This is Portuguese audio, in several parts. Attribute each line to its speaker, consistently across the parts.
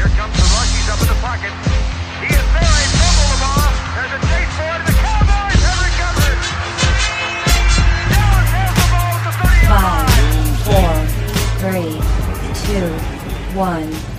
Speaker 1: Here comes the rush. He's up in the pocket. He is there. The ball. There's a chase for it. The Cowboys have recovered. Dallas has the ball at the 30
Speaker 2: Five, four, three, two, one.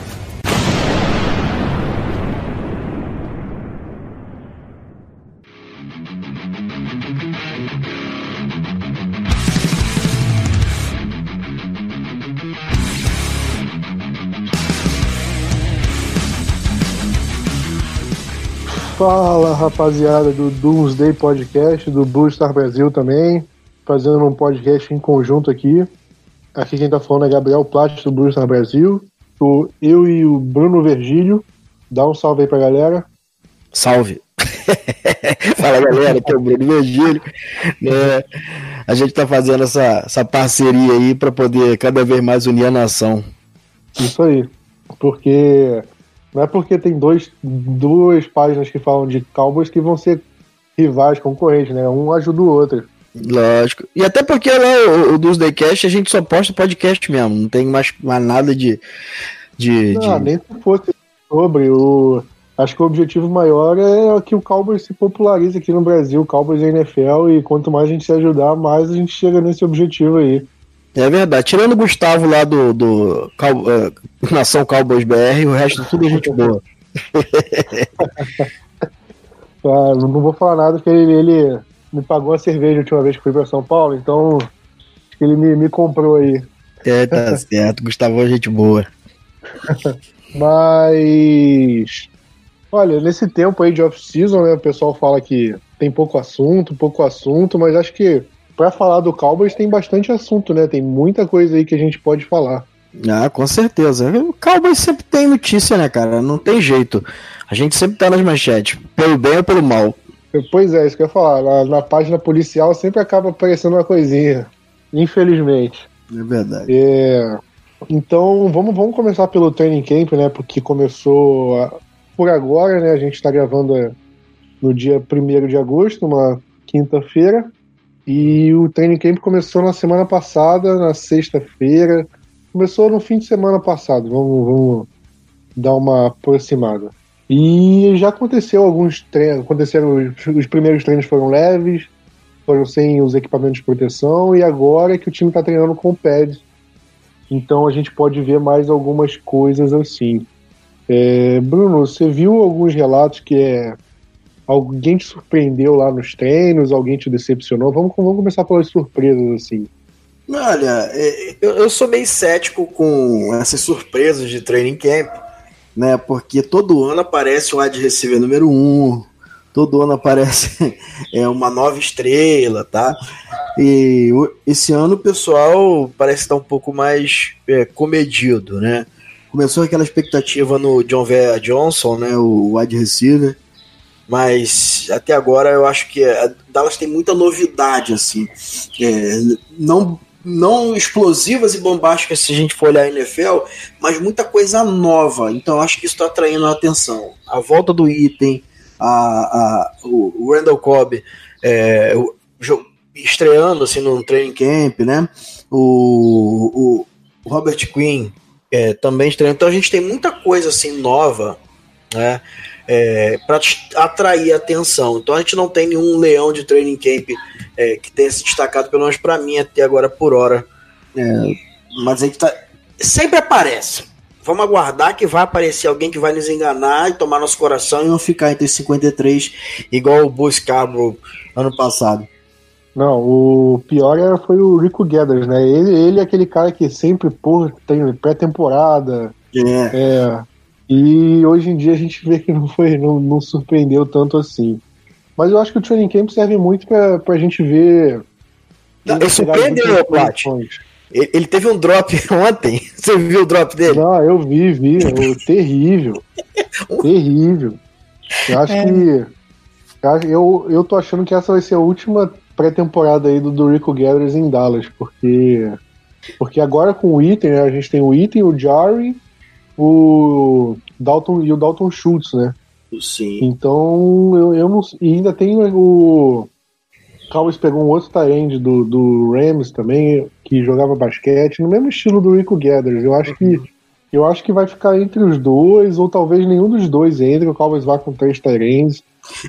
Speaker 3: Fala rapaziada do Doomsday Podcast, do Blue Star Brasil também, fazendo um podcast em conjunto aqui. Aqui quem tá falando é Gabriel Plat do Blue Star Brasil. Tô eu e o Bruno Vergílio. Dá um salve aí pra galera.
Speaker 4: Salve! Fala galera, aqui é o Bruno Virgílio. Né? A gente tá fazendo essa, essa parceria aí para poder cada vez mais unir a nação.
Speaker 3: Isso aí. Porque não é porque tem dois, duas páginas que falam de Cowboys que vão ser rivais, concorrentes, né? Um ajuda o outro.
Speaker 4: Lógico. E até porque lá o, o dos Daycast a gente só posta podcast mesmo, não tem mais, mais nada de. de,
Speaker 3: Não,
Speaker 4: de-
Speaker 3: nem se fosse sobre o. Acho que o objetivo maior é que o Cowboys se popularize aqui no Brasil, o Cowboys e NFL, e quanto mais a gente se ajudar, mais a gente chega nesse objetivo aí.
Speaker 4: É verdade. Tirando o Gustavo lá do, do Cow- eh, Nação Cowboys BR, o resto tudo é gente boa.
Speaker 3: Ah, não vou falar nada porque ele, ele me pagou a cerveja a última vez que fui pra São Paulo, então acho que ele me, me comprou aí.
Speaker 4: É, tá certo. Gustavo é gente boa.
Speaker 3: Mas. Olha, nesse tempo aí de off-season, né, o pessoal fala que tem pouco assunto, pouco assunto, mas acho que pra falar do Cowboys tem bastante assunto, né? Tem muita coisa aí que a gente pode falar.
Speaker 4: Ah, com certeza. O Cowboys sempre tem notícia, né, cara? Não tem jeito. A gente sempre tá nas manchetes, pelo bem ou pelo mal.
Speaker 3: Pois é, isso que eu ia falar. Na, na página policial sempre acaba aparecendo uma coisinha. Infelizmente.
Speaker 4: É verdade.
Speaker 3: É, então, vamos, vamos começar pelo training camp, né? Porque começou a- por agora, né? A gente está gravando é, no dia 1 de agosto, uma quinta-feira. E o training camp começou na semana passada, na sexta-feira. Começou no fim de semana passado. Vamos, vamos dar uma aproximada. E já aconteceu alguns treinos. Aconteceram os, os primeiros treinos foram leves, foram sem os equipamentos de proteção, e agora é que o time está treinando com pads. Então a gente pode ver mais algumas coisas assim. É, Bruno, você viu alguns relatos que é, alguém te surpreendeu lá nos treinos, alguém te decepcionou? Vamos, vamos começar pelas surpresas assim.
Speaker 4: Olha, é, eu, sou meio cético com essas surpresas de training camp, né? Porque todo ano aparece o wide receiver número um, todo ano aparece é, uma nova estrela, tá? E esse ano o pessoal parece estar um pouco mais é, comedido, né? Começou aquela expectativa no John Vera Johnson, né? O wide receiver. Mas até agora eu acho que a Dallas tem muita novidade, assim. É, não, não explosivas e bombásticas se a gente for olhar a NFL, mas muita coisa nova. Então acho que isso está atraindo a atenção. A volta do item, a, a, o, Randall Cobb é, o- estreando assim no training camp, né? O, o Robert Quinn é, também estreando. Então a gente tem muita coisa assim nova, né? É, para atrair a atenção. Então a gente não tem nenhum leão de training camp é, que tenha se destacado, pelo menos para mim, até agora por hora. É, mas a gente tá. Sempre aparece. Vamos aguardar que vai aparecer alguém que vai nos enganar e tomar nosso coração e não ficar entre os 53, igual o Bruce Scarborough ano passado.
Speaker 3: Não, o pior era, foi o Rico Gathers, né? Ele, ele é aquele cara que sempre, pô, tem pré-temporada.
Speaker 4: É,
Speaker 3: É. E hoje em dia a gente vê que não foi, não, não surpreendeu tanto assim. Mas eu acho que o training camp serve muito pra, pra gente ver.
Speaker 4: Não,
Speaker 3: ele
Speaker 4: surpreendeu,
Speaker 3: muitas
Speaker 4: Plat. ele, teve um drop ontem. Você viu o drop dele?
Speaker 3: Não, eu vi, vi. o- terrível. terrível. Eu acho que. eu acho- Eu, eu tô achando que essa vai ser a última pré-temporada aí do, do Rico Gathers em Dallas, porque. Porque agora com o item, né, a gente tem o item, o Jarry, o Dalton e o Dalton Schultz, né?
Speaker 4: Sim.
Speaker 3: Então, eu, eu não. E ainda tem o. Cowboys pegou um outro end do, do Rams também, que jogava basquete, no mesmo estilo do Rico Gathers. Eu acho que Eu acho que vai ficar entre os dois, ou talvez nenhum dos dois entre. O Cowboys vai com três Tyrens.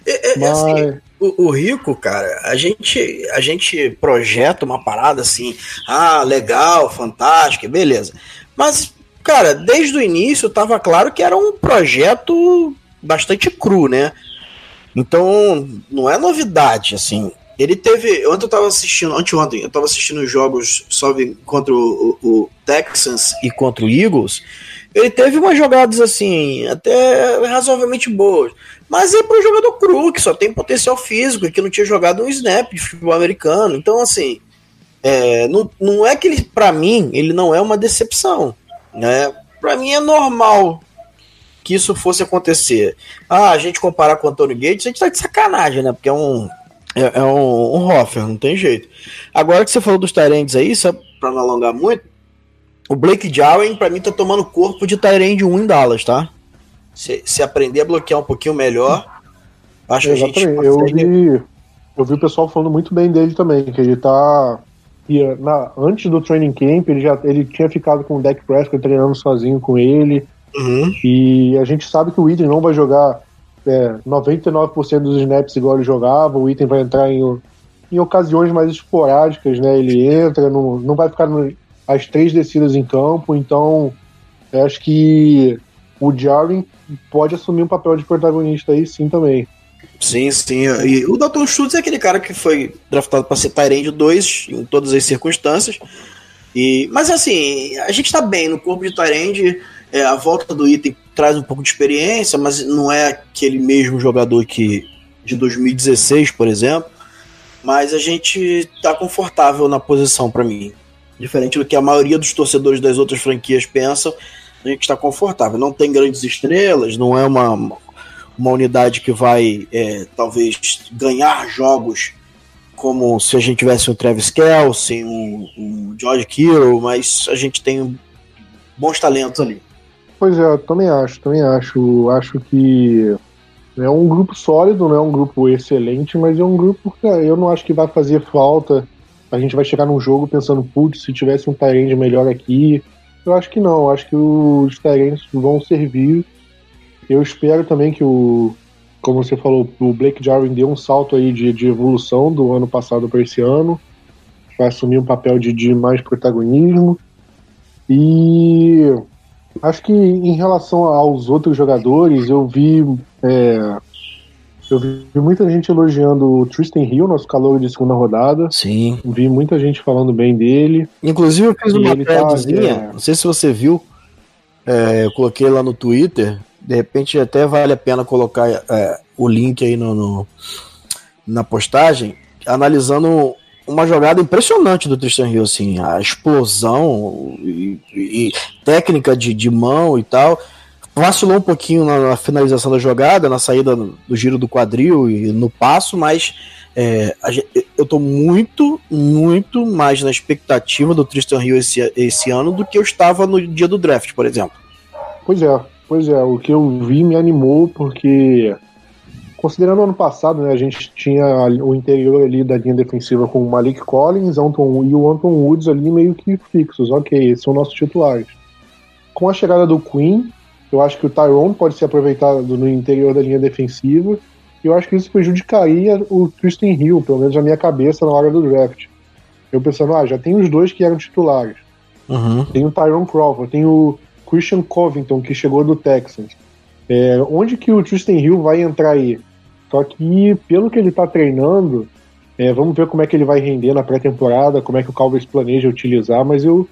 Speaker 4: É, é,
Speaker 3: Mas-
Speaker 4: assim, o, o Rico, cara, a gente, a gente projeta uma parada assim, ah, legal, fantástico, beleza. Mas, cara, desde o início tava claro que era um projeto bastante cru, né? Então, não é novidade, assim. Ele teve. Ontem eu tava assistindo, anteontem, eu tava assistindo os jogos só contra o, o- o Texans e contra o Eagles. Ele teve umas jogadas assim, até razoavelmente boas. Mas é para um jogador cru, que só tem potencial físico, e que não tinha jogado um snap de futebol americano. Então, assim, é, não, não é que ele, para mim, ele não é uma decepção. Né? Para mim é normal que isso fosse acontecer. Ah, a gente comparar com o Antônio Gates, a gente tá de sacanagem, né? Porque é um. É, é um, um Hoffer, não tem jeito. Agora que você falou dos Tyrands aí, só pra não alongar muito, o Blake Jarwin, pra mim, tá tomando corpo de Tyrande 1 em Dallas, tá? Se, se aprender a bloquear um pouquinho melhor, acho que a gente.
Speaker 3: Eu vi, eu vi o pessoal falando muito bem dele também, que ele tá. Na, antes do training camp, ele já ele tinha ficado com o Dak Prescott treinando sozinho com ele.
Speaker 4: Uhum.
Speaker 3: E a gente sabe que o Item não vai jogar é, 99% dos snaps igual ele jogava. O Item vai entrar em, em ocasiões mais esporádicas, né? Ele entra, não, não vai ficar no- as três descidas em campo. Então, acho que o Jarwin pode assumir um papel de protagonista aí sim também.
Speaker 4: Sim, sim. E o Dalton Schultz é aquele cara que foi draftado para ser Tyrande 2 em todas as circunstâncias. E, mas assim, a gente tá bem no corpo de Tyrande. É, a volta do item traz um pouco de experiência, mas não é aquele mesmo jogador que de 2016, por exemplo. Mas a gente tá confortável na posição para mim. Diferente do que a maioria dos torcedores das outras franquias pensam, a gente está confortável. Não tem grandes estrelas, não é uma, uma unidade que vai é, talvez ganhar jogos como se a gente tivesse um Travis Kelce, um, um George Kittle, mas a gente tem bons talentos ali.
Speaker 3: Pois é, também acho, também acho. Acho que é um grupo sólido, não é um grupo excelente, mas é um grupo que eu não acho que vai fazer falta. A gente vai chegar num jogo pensando, putz, se tivesse um Tyrande melhor aqui. Eu acho que não, acho que os Tyrands vão servir. Eu espero também que o, como você falou, o Blake Jarwin deu um salto aí de, de evolução do ano passado para esse ano. Vai assumir um papel de, de mais protagonismo. E Acho que em relação aos outros jogadores, eu vi. é, eu vi muita gente elogiando o Tristan Hill, nosso calor de segunda rodada.
Speaker 4: Sim.
Speaker 3: Vi muita gente falando bem dele.
Speaker 4: Inclusive eu fiz uma
Speaker 3: tá,
Speaker 4: threadzinha,
Speaker 3: é.
Speaker 4: não sei se você viu, é, eu coloquei lá no Twitter, de repente até vale a pena colocar é, o link aí no, no- na postagem, analisando uma jogada impressionante do Tristan Hill, assim, a explosão e, e técnica de, de mão e tal. Vacilou um pouquinho na, na finalização da jogada, na saída do giro do quadril e no passo, mas é, eu tô muito, muito mais na expectativa do Tristan Hill esse, esse ano do que eu estava no dia do draft, por exemplo.
Speaker 3: Pois é, pois é. O que eu vi me animou porque, considerando o ano passado, né, a gente tinha o interior ali da linha defensiva com o Malik Collins Anton, e o Anton Woods ali meio que fixos. Ok, esses são nossos titulares. Com a chegada do Queen, eu acho que o Tyrone pode ser aproveitado no interior da linha defensiva. E eu acho que isso prejudicaria o Tristan Hill, pelo menos na minha cabeça, na hora do draft. Eu pensando, ah, já tem os dois que eram titulares.
Speaker 4: Uhum.
Speaker 3: Tem o Tyrone Crawford, tem o Christian Covington, que chegou do Texans. É, onde que o Tristan Hill vai entrar aí? Só que, pelo que ele está treinando, é, vamos ver como é que ele vai render na pré-temporada, como é que o Cowboys planeja utilizar, mas eu,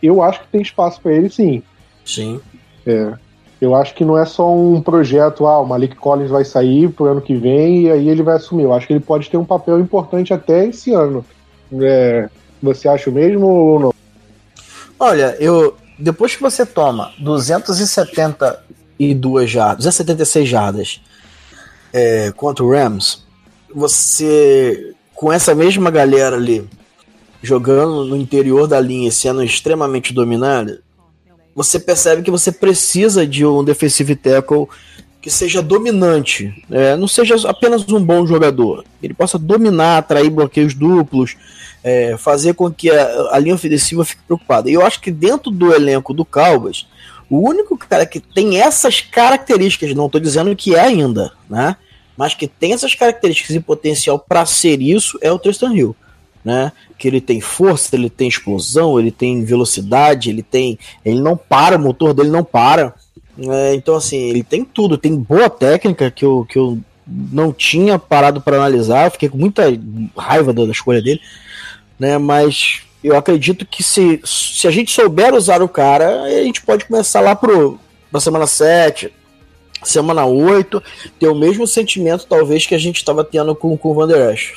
Speaker 3: eu acho que tem espaço para ele sim.
Speaker 4: Sim.
Speaker 3: É, eu acho que não é só um projeto, ah, o Malik Collins vai sair pro ano que vem e aí ele vai assumir. Eu acho que ele pode ter um papel importante até esse ano. É, você acha o mesmo ou não?
Speaker 4: Olha, eu depois que você toma 272 jardas, 276 jardas é, contra o Rams, você com essa mesma galera ali jogando no interior da linha, sendo extremamente dominada, você percebe que você precisa de um defensive tackle que seja dominante, é, não seja apenas um bom jogador, ele possa dominar, atrair bloqueios duplos, é, fazer com que a, a linha ofensiva fique preocupada. E eu acho que dentro do elenco do Cowboys, O único cara que tem essas características, não estou dizendo que é ainda, né? Mas que tem essas características e potencial para ser isso é o Tristan Hill, né? Que ele tem força, ele tem explosão, ele tem velocidade, ele tem, ele não para, o motor dele não para. É, então assim, ele tem tudo, tem boa técnica que eu, que eu não tinha parado para analisar, fiquei com muita raiva da, da escolha dele, né? Mas eu acredito que se, se a gente souber usar o cara, a gente pode começar lá pro, pra semana 7, semana 8, ter o mesmo sentimento, talvez, que a gente estava tendo com, com o Van Der Esch.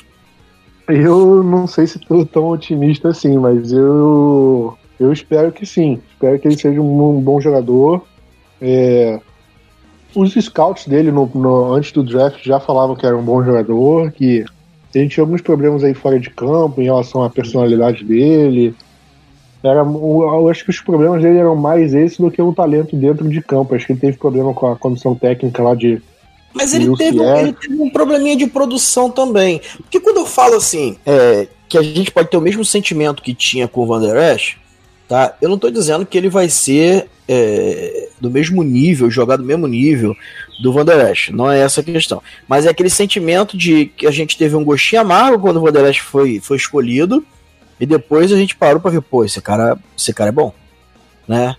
Speaker 3: Eu não sei se estou tão otimista assim, mas eu, eu espero que sim. Espero que ele seja um bom jogador. É, os scouts dele no, no, antes do draft já falavam que era um bom jogador, que ele tinha alguns problemas aí fora de campo em relação à personalidade dele. Era, eu acho que os problemas dele eram mais esse do que o talento dentro de campo. Acho que ele teve problema com a comissão técnica lá de.
Speaker 4: Mas ele teve, ele teve, um probleminha de produção também. Porque quando eu falo assim, é, que a gente pode ter o mesmo sentimento que tinha com o Van Der Esch, tá? Eu não estou dizendo que ele vai ser é, do mesmo nível, jogar do mesmo nível do Van Der Esch. Não é essa a questão. Mas é aquele sentimento de que a gente teve um gostinho amargo quando o Van Der Esch foi, foi escolhido e depois a gente parou para ver, pô, esse cara, esse cara é bom, né?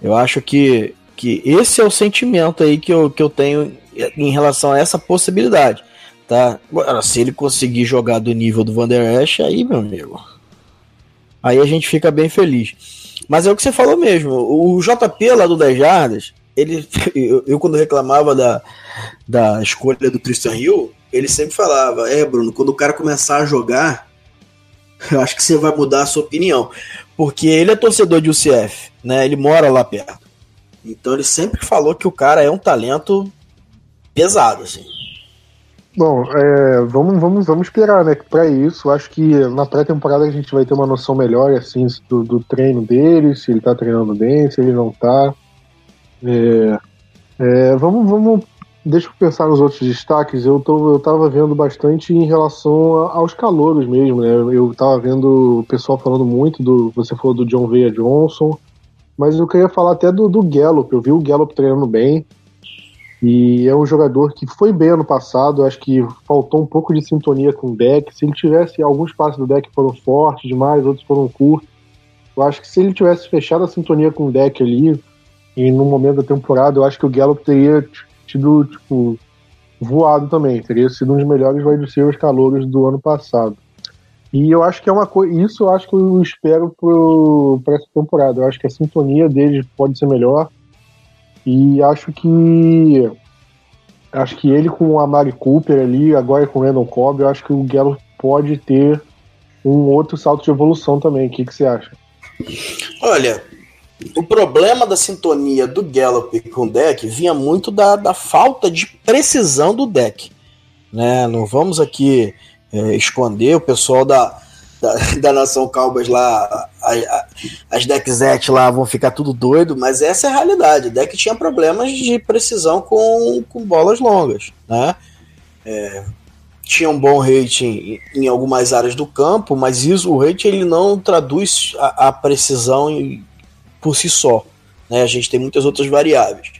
Speaker 4: Eu acho que, que esse é o sentimento aí que eu, que eu tenho em relação a essa possibilidade, tá? Agora, se ele conseguir jogar do nível do Van Der Esch, aí, meu amigo, aí a gente fica bem feliz. Mas é o que você falou mesmo, o JP lá do 10 Jardas, ele, eu, eu, quando reclamava da, da escolha do Christian Hill, ele sempre falava, é Bruno, quando o cara começar a jogar, eu acho que você vai mudar a sua opinião. Porque ele é torcedor de UCF, né? Ele mora lá perto. Então ele sempre falou que o cara é um talento pesado, assim.
Speaker 3: Bom, é, vamos, vamos, vamos esperar, né? Para isso, acho que na pré-temporada a gente vai ter uma noção melhor, assim, do, do, treino dele, se ele tá treinando bem, se ele não tá. É, é, vamos, vamos Deixa eu pensar nos outros destaques. Eu, tô, eu tava vendo bastante em relação aos calouros mesmo, né? Eu tava vendo o pessoal falando muito do. Você falou do John Veia Johnson, mas eu queria falar até do, do Gallup. Eu vi o Gallup treinando bem. E é um jogador que foi bem ano passado. Acho que faltou um pouco de sintonia com o deck. Se ele tivesse. Alguns passos do deck foram fortes demais, outros foram curtos. Eu acho que se ele tivesse fechado a sintonia com o deck ali, e no momento da temporada, eu acho que o Gallup teria tido, tipo, voado também. Teria sido um dos melhores wide receivers calouros do ano passado. E eu acho que é uma coisa. Isso eu acho que eu espero para essa temporada. Eu acho que a sintonia deles pode ser melhor. E acho que. Acho que ele com o Amari Cooper ali, agora com o Randall Cobb, eu acho que o Gallup pode ter um outro salto de evolução também. O que, que você acha?
Speaker 4: Olha, o problema da sintonia do Gallup com o deck vinha muito da, da falta de precisão do deck. Né? Não vamos aqui é, esconder o pessoal da, da, da Nação Calbas lá, a, a, as deckzet lá vão ficar tudo doido, mas essa é a realidade. O deck tinha problemas de precisão com, com bolas longas. Né? É, tinha um bom rating em, em algumas áreas do campo, mas isso, o rating ele não traduz a, a precisão em, por si só. Né? A gente tem muitas outras variáveis.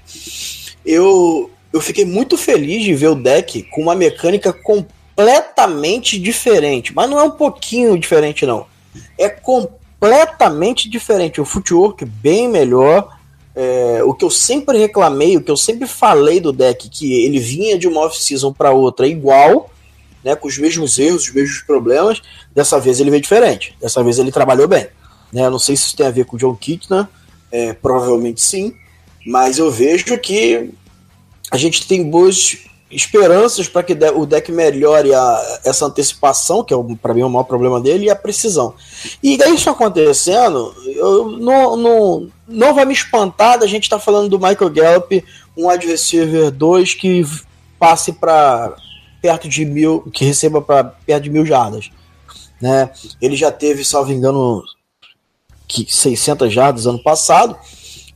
Speaker 4: Eu, eu fiquei muito feliz de ver o deck com uma mecânica completamente diferente. Mas não é um pouquinho diferente, não. É completamente diferente. O footwork bem melhor. É, o que eu sempre reclamei, o que eu sempre falei do deck, que ele vinha de uma off-season para outra igual, né, com os mesmos erros, os mesmos problemas. Dessa vez ele veio diferente. Dessa vez ele trabalhou bem. Né? não sei se isso tem a ver com o John Kitna, é, provavelmente sim, mas eu vejo que a gente tem boas esperanças para que o deck melhore a, essa antecipação, que é para mim o maior problema dele, e a precisão. E isso acontecendo, eu, não, não, não vai me espantar da gente estar tá falando do Michael Gallup, um receiver 2 que passe para perto de mil, que receba para perto de mil jardas. Né? Ele já teve, salvo engano, que 600 jardas ano passado.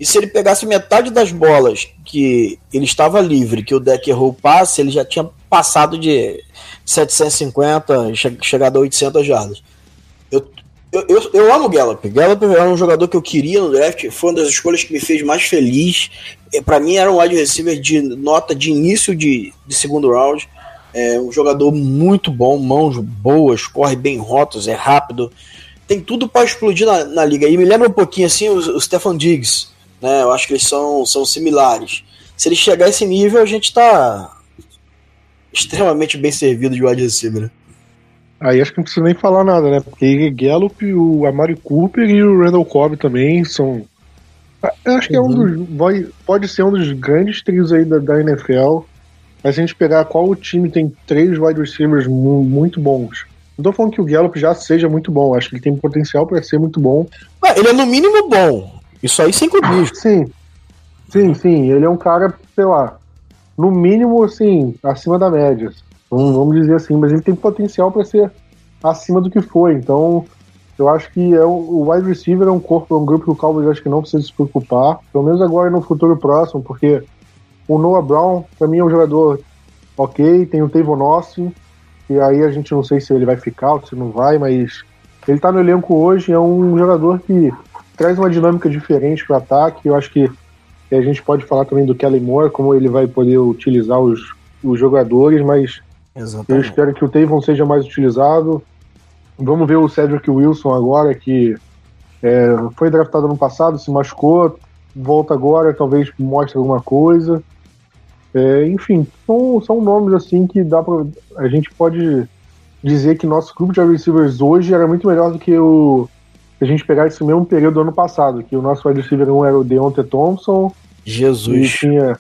Speaker 4: E se ele pegasse metade das bolas que ele estava livre, que o deck errou o passe, ele já tinha passado de 750, chegado a 800 jardas. Eu, Eu, eu, eu amo o Gallup. Gallup era um jogador que eu queria no draft. Foi uma das escolhas que me fez mais feliz. Para mim, era um wide receiver de nota de início de, de segundo round. É um jogador muito bom, mãos boas, corre bem rotas, é rápido. Tem tudo para explodir na, na, liga. E me lembra um pouquinho assim o, o Stefan Diggs. Né? Eu acho que eles são, são similares. Se ele chegar a esse nível, a gente tá extremamente bem servido de wide receiver.
Speaker 3: Aí acho que não precisa nem falar nada, né? Porque Gallup, o Amari Cooper e o Randall Cobb também são. Eu acho que é um dos. Vai, pode ser um dos grandes trios aí da, da NFL. Mas se a gente pegar qual time tem três wide receivers mu muito bons. Não tô falando que o Gallup já seja muito bom, acho que ele tem potencial para ser muito bom.
Speaker 4: ele é no mínimo bom. Isso aí sem clubismo.
Speaker 3: Sim. Sim, sim. Ele é um cara, sei lá, no mínimo, assim, acima da média. Vamos, dizer assim, mas ele tem potencial para ser acima do que foi. Então, eu acho que é o wide receiver é um corpo, é um grupo que o Cowboys acho que não precisa se preocupar, pelo menos agora no futuro próximo, porque o Noah Brown, para mim, é um jogador ok, tem o Tavon Austin, e aí a gente não sei se ele vai ficar ou se não vai, mas ele tá no elenco hoje, é um jogador que traz uma dinâmica diferente para o ataque, eu acho que a gente pode falar também do Kelly Moore, como ele vai poder utilizar os, os jogadores, mas Exatamente. Eu espero que o Tavon seja mais utilizado. Vamos ver o Cedric Wilson agora, que é, foi draftado no passado, se machucou, volta agora, talvez mostre alguma coisa. É, enfim, são, são nomes assim que dá pra. A gente pode dizer que nosso grupo de receivers hoje era muito melhor do que o. Se a gente pegar esse mesmo período do ano passado, que o nosso wide receiver 1 era o Deontay Thompson.
Speaker 4: Jesus.
Speaker 3: E tinha.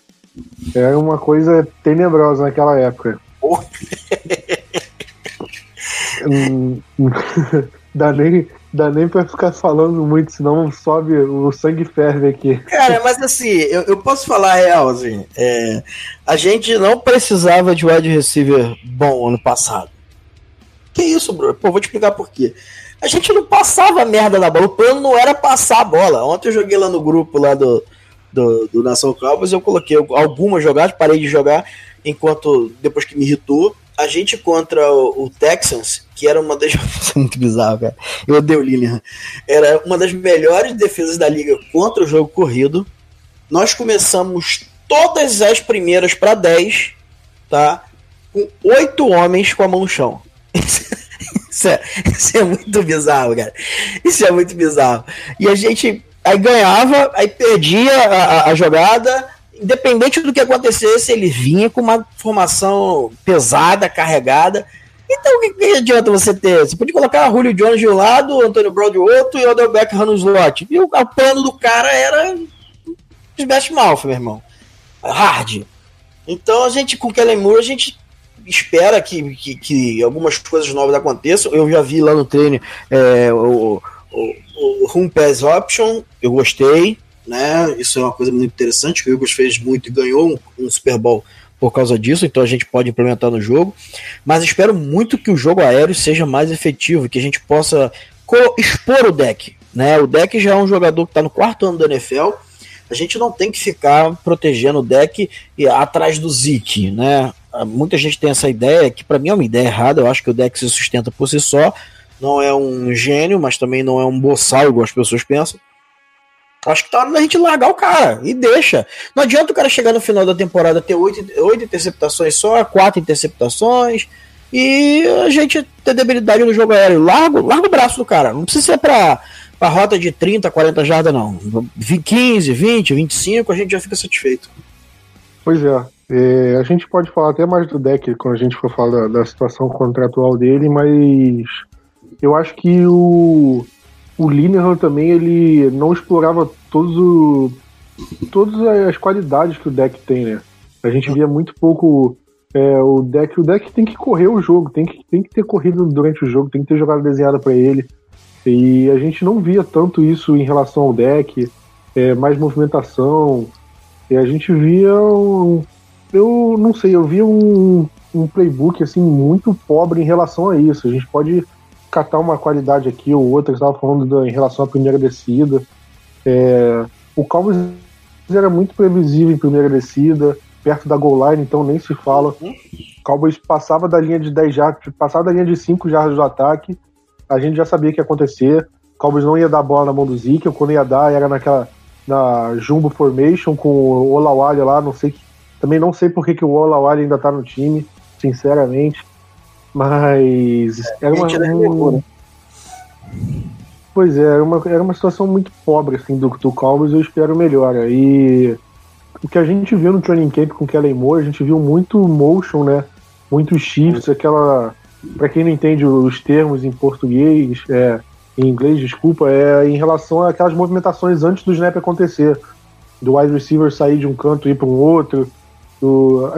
Speaker 3: Era uma coisa tenebrosa naquela época. Hum, dá nem, dá nem pra ficar falando muito, senão sobe o sangue ferve aqui.
Speaker 4: Cara, mas assim, eu, eu posso falar a real, assim, é, a gente não precisava de wide receiver bom ano passado. Que isso, bro? Pô, vou te explicar por quê. A gente não passava merda na bola, o plano não era passar a bola. Ontem eu joguei lá no grupo lá do, do, do Nação Cowboys, eu coloquei algumas jogadas, parei de jogar, enquanto depois que me irritou, a gente contra o, o Texans, que era uma das. É muito bizarro, cara. Eu odeio o Lilian. Era uma das melhores defesas da liga contra o jogo corrido. Nós começamos todas as primeiras para 10, tá? Com oito homens com a mão no chão. Isso é, isso é muito bizarro, cara. Isso é muito bizarro. E a gente aí ganhava, aí perdia a, a, jogada, independente do que acontecesse, ele vinha com uma formação pesada, carregada. Então, o que, que adianta você ter? Você pode colocar Julio Jones de um lado, Antônio Brown de outro e Odell Beckham no slot. E o, o plano do cara era Smash Mouth, meu irmão. Hard. Então, a gente, com o Kellen Moore, a gente espera que, que, que, algumas coisas novas aconteçam. Eu já vi lá no treino é, o, o, o Home Pass Option, eu gostei né? Isso é uma coisa muito interessante, que o Eagles fez muito e ganhou um, um Super Bowl por causa disso, então a gente pode implementar no jogo. Mas espero muito que o jogo aéreo seja mais efetivo, que a gente possa expor o deck. Né? O deck já é um jogador que está no quarto ano da NFL. A gente não tem que ficar protegendo o deck atrás do Zeke, né? Muita gente tem essa ideia, que para mim é uma ideia errada. Eu acho que o deck se sustenta por si só. Não é um gênio, mas também não é um boçal, igual as pessoas pensam. Acho que tá hora da gente largar o cara e deixa. Não adianta o cara chegar no final da temporada ter oito, oito interceptações só, quatro interceptações e a gente ter debilidade no jogo aéreo. Larga, larga o braço do cara. Não precisa ser pra, pra rota de 30, 40 jardas, não. 15, 20, 25, a gente já fica satisfeito.
Speaker 3: Pois é. é. a gente pode falar até mais do deck quando a gente for falar da, da situação contratual dele, mas eu acho que o o Linehan também ele não explorava todos o, todas as qualidades que o deck tem, né? A gente via muito pouco é, o deck. O deck tem que correr o jogo, tem que, tem que ter corrido durante o jogo, tem que ter jogada desenhada para ele. E a gente não via tanto isso em relação ao deck, é, mais movimentação. E a gente via. Um, eu não sei, eu via um, um playbook assim muito pobre em relação a isso. A gente pode catar uma qualidade aqui ou outra, estava falando do, em relação à primeira descida. É, o Cowboys era muito previsível em primeira descida, perto da goal line, então nem se fala. O Cowboys passava da linha de 10 jardas, passava da linha de 5 jardas do ataque a gente já sabia que ia acontecer. O Cowboys não ia dar bola na mão do Zeke, quando ia dar era naquela na Jumbo Formation com o Olawale lá, não sei também não sei por que, que o Olawale ainda tá no time, sinceramente. Mas era uma, um, Pois é, era uma, era uma situação muito pobre assim, do, do Cowboys, eu espero melhor. E o que a gente viu no training camp com Kellen Moore, a gente viu muito motion, né? Muitos shifts, aquela. Para quem não entende os termos em português, é, em inglês, desculpa, é em relação àquelas movimentações antes do snap acontecer. Do wide receiver sair de um canto e ir para um outro. Do,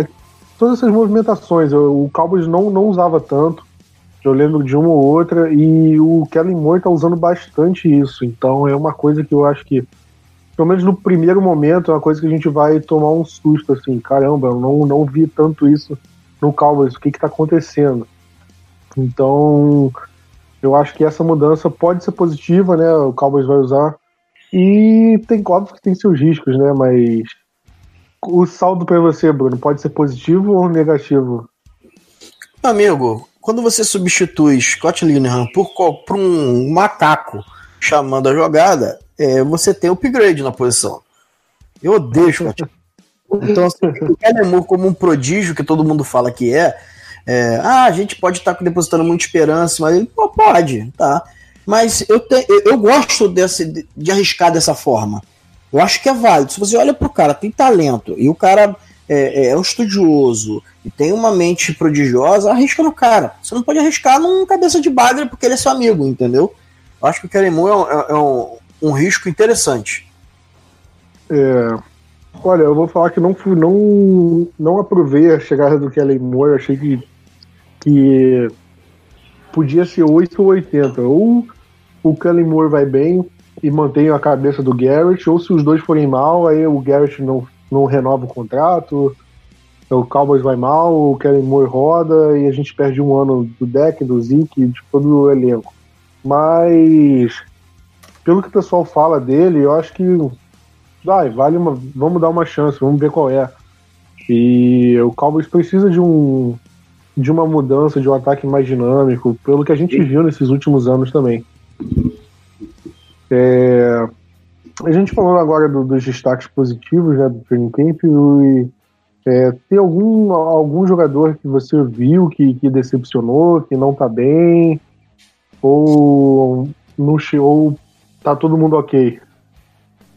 Speaker 3: todas essas movimentações. O Cowboys não, não usava tanto. Eu lembro de uma ou outra e o Kellen Moore tá usando bastante isso. Então é uma coisa que eu acho que, pelo menos no primeiro momento, é uma coisa que a gente vai tomar um susto, assim, caramba, eu não, não vi tanto isso no Cowboys, o que que tá acontecendo? Então, eu acho que essa mudança pode ser positiva, né? O Cowboys vai usar. E tem, óbvio que tem seus riscos, né? Mas o saldo para você, Bruno, pode ser positivo ou negativo?
Speaker 4: Amigo, quando você substitui Scott Linehan por, por um macaco chamando a jogada, é, você tem upgrade na posição. Eu odeio Scott. Então, assim, o Kellen como um prodígio que todo mundo fala que é, é ah, a gente pode estar tá depositando muita esperança, mas ele pô, pode, tá? Mas eu, te, eu, gosto desse, de, arriscar dessa forma. Eu acho que é válido. Se você olha pro cara, tem talento, e o cara é, é, é um estudioso e tem uma mente prodigiosa, arrisca no cara. Você não pode arriscar num cabeça de bagre porque ele é seu amigo, entendeu? Eu acho que o Moore é um, é, é um, um risco interessante.
Speaker 3: É, olha, eu vou falar que não, não, não aprovei a chegada do Kellen Moore. Achei que, que podia ser 8 ou 80. Ou o Kellen Moore vai bem e mantém a cabeça do Garrett, ou se os dois forem mal, aí o Garrett não não renova o contrato, o Cowboys vai mal, o Kellen Moore roda e a gente perde um ano do deck, do Zeke, de todo o elenco. Mas, pelo que o pessoal fala dele, eu acho que vai, vale uma, vamos dar uma chance, vamos ver qual é. E o Cowboys precisa de um de uma mudança, de um ataque mais dinâmico, pelo que a gente viu nesses últimos anos também. É, a gente falando agora do, dos destaques positivos né, do training camp, e, é, tem algum, algum jogador que você viu que, que decepcionou, que não tá bem, ou, no, ou tá todo mundo ok?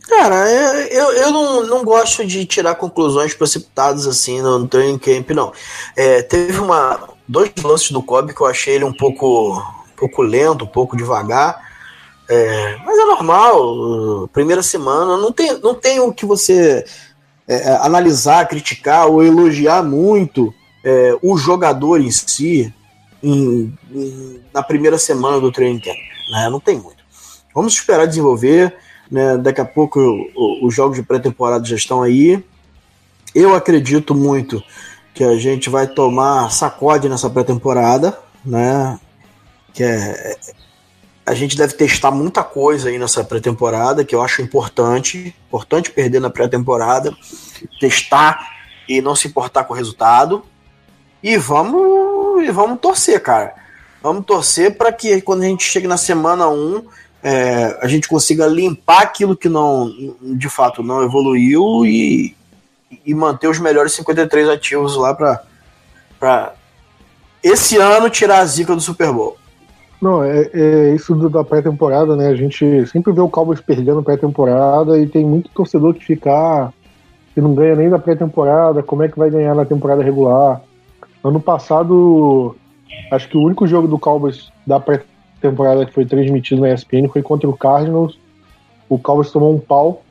Speaker 4: Cara, eu, eu não, não gosto de tirar conclusões precipitadas assim no, training camp, não. É, teve uma, dois lances do Kobe que eu achei ele um pouco, um pouco lento, um pouco devagar. É, mas é normal, primeira semana, não tem, não tem o que você é, é, analisar, criticar ou elogiar muito é, o jogador em si em, em, na primeira semana do training camp. Né? Não tem muito. Vamos esperar desenvolver. Né? Daqui a pouco os jogos de pré-temporada já estão aí. Eu acredito muito que a gente vai tomar sacode nessa pré-temporada, né? Que é, a gente deve testar muita coisa aí nessa pré-temporada, que eu acho importante. Importante perder na pré-temporada, testar e não se importar com o resultado. E vamos, e vamos torcer, cara. Vamos torcer para que quando a gente chegue na semana 1, é, a gente consiga limpar aquilo que não, de fato, não evoluiu e, e manter os melhores 53 ativos lá para esse ano tirar a zica do Super Bowl.
Speaker 3: Não, é, é isso da pré-temporada, né? A gente sempre vê o Cowboys perdendo pré-temporada e tem muito torcedor que fica ah, que não ganha nem da pré-temporada, como é que vai ganhar na temporada regular? Ano passado, acho que o único jogo do Cowboys da pré-temporada que foi transmitido na ESPN foi contra o Cardinals. O Cowboys tomou um pau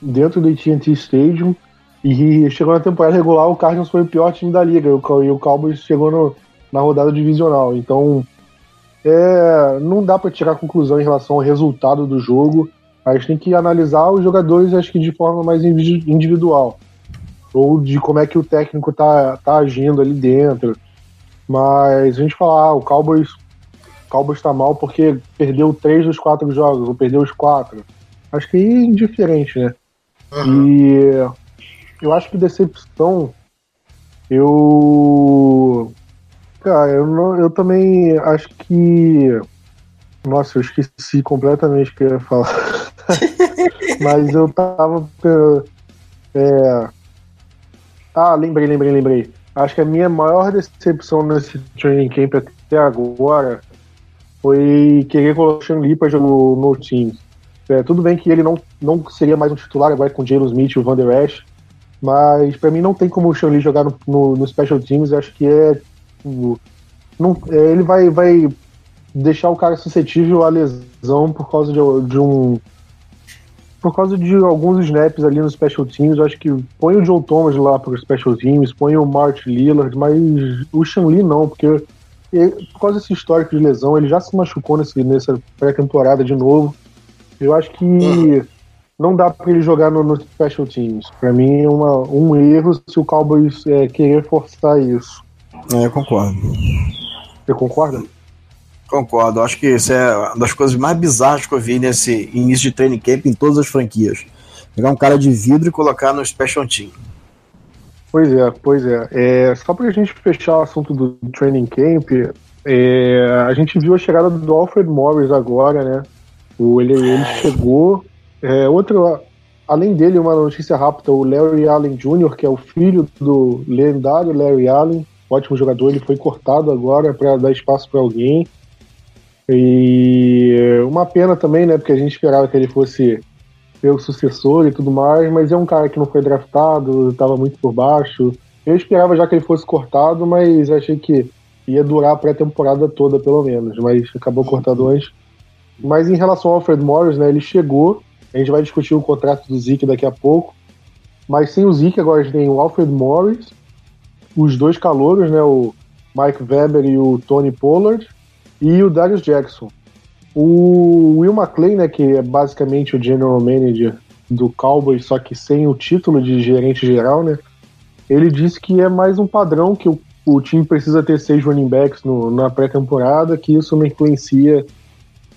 Speaker 3: dentro do AT&T Stadium e chegou na temporada regular, o Cardinals foi o pior time da liga e o Cowboys chegou no, na rodada divisional. Então, é, não dá para tirar conclusão em relação ao resultado do jogo. A gente tem que analisar os jogadores, acho que de forma mais individual. Ou de como é que o técnico tá, tá agindo ali dentro. Mas a gente falar, ah, o Cowboys, Cowboys tá mal porque perdeu três dos quatro jogos, ou perdeu os quatro. Acho que é indiferente, né? Uhum. E eu acho que decepção. Eu Cara, eu, não, eu também acho que Nossa, eu esqueci completamente o que eu ia falar. Mas eu tava. É... Ah, lembrei, lembrei, lembrei. Acho que a minha maior decepção nesse training camp até agora foi querer colocar o Sean Lee pra jogar no, time. É, tudo bem que ele não, não seria mais um titular agora com o Jalen Smith e o Van Der Esch, mas para mim não tem como o Lee jogar no, no, no Special Teams. Acho que é. Não, é, ele vai, vai deixar o cara suscetível à lesão por causa de, de um. Por causa de alguns snaps ali no Special Teams, acho que põe o Joe Thomas lá para o Special Teams, põe o Martin Lillard, mas o Lee não, porque por causa desse histórico de lesão, ele já se machucou nesse, nessa pré-temporada de novo. Eu acho que uhum não dá para ele jogar no, no, Special Teams. Para mim é uma, um erro se o Cowboys é, querer forçar isso.
Speaker 4: É, eu concordo.
Speaker 3: Você concorda?
Speaker 4: Concordo. Acho que isso é uma das coisas mais bizarras que eu vi nesse início de training camp em todas as franquias. Pegar um cara de vidro e colocar no Special Team.
Speaker 3: Pois é, pois é. é só para a gente fechar o assunto do training camp, é, a gente viu a chegada do Alfred Morris agora, né? O, ele, ele chegou, é, outro, além dele, uma notícia rápida: o Larry Allen Jr., que é o filho do lendário Larry Allen, ótimo jogador, ele foi cortado agora para dar espaço para alguém. E uma pena também, né? Porque a gente esperava que ele fosse ser o sucessor e tudo mais, mas é um cara que não foi draftado, estava muito por baixo. Eu esperava já que ele fosse cortado, mas achei que ia durar a pré-temporada toda, pelo menos, mas acabou cortado antes. Mas em relação ao Alfred Morris, né, ele chegou a gente vai discutir o contrato do Zeke daqui a pouco. Mas sem o Zeke, agora a gente tem o Alfred Morris, os dois calouros, né? O Mike Weber e o Tony Pollard, e o Darius Jackson. O Will McClay, né, que é basicamente o general manager do Cowboys, só que sem o título de gerente geral, né? Ele disse que é mais um padrão que o, o time precisa ter seis running backs no, na pré-temporada, que isso não influencia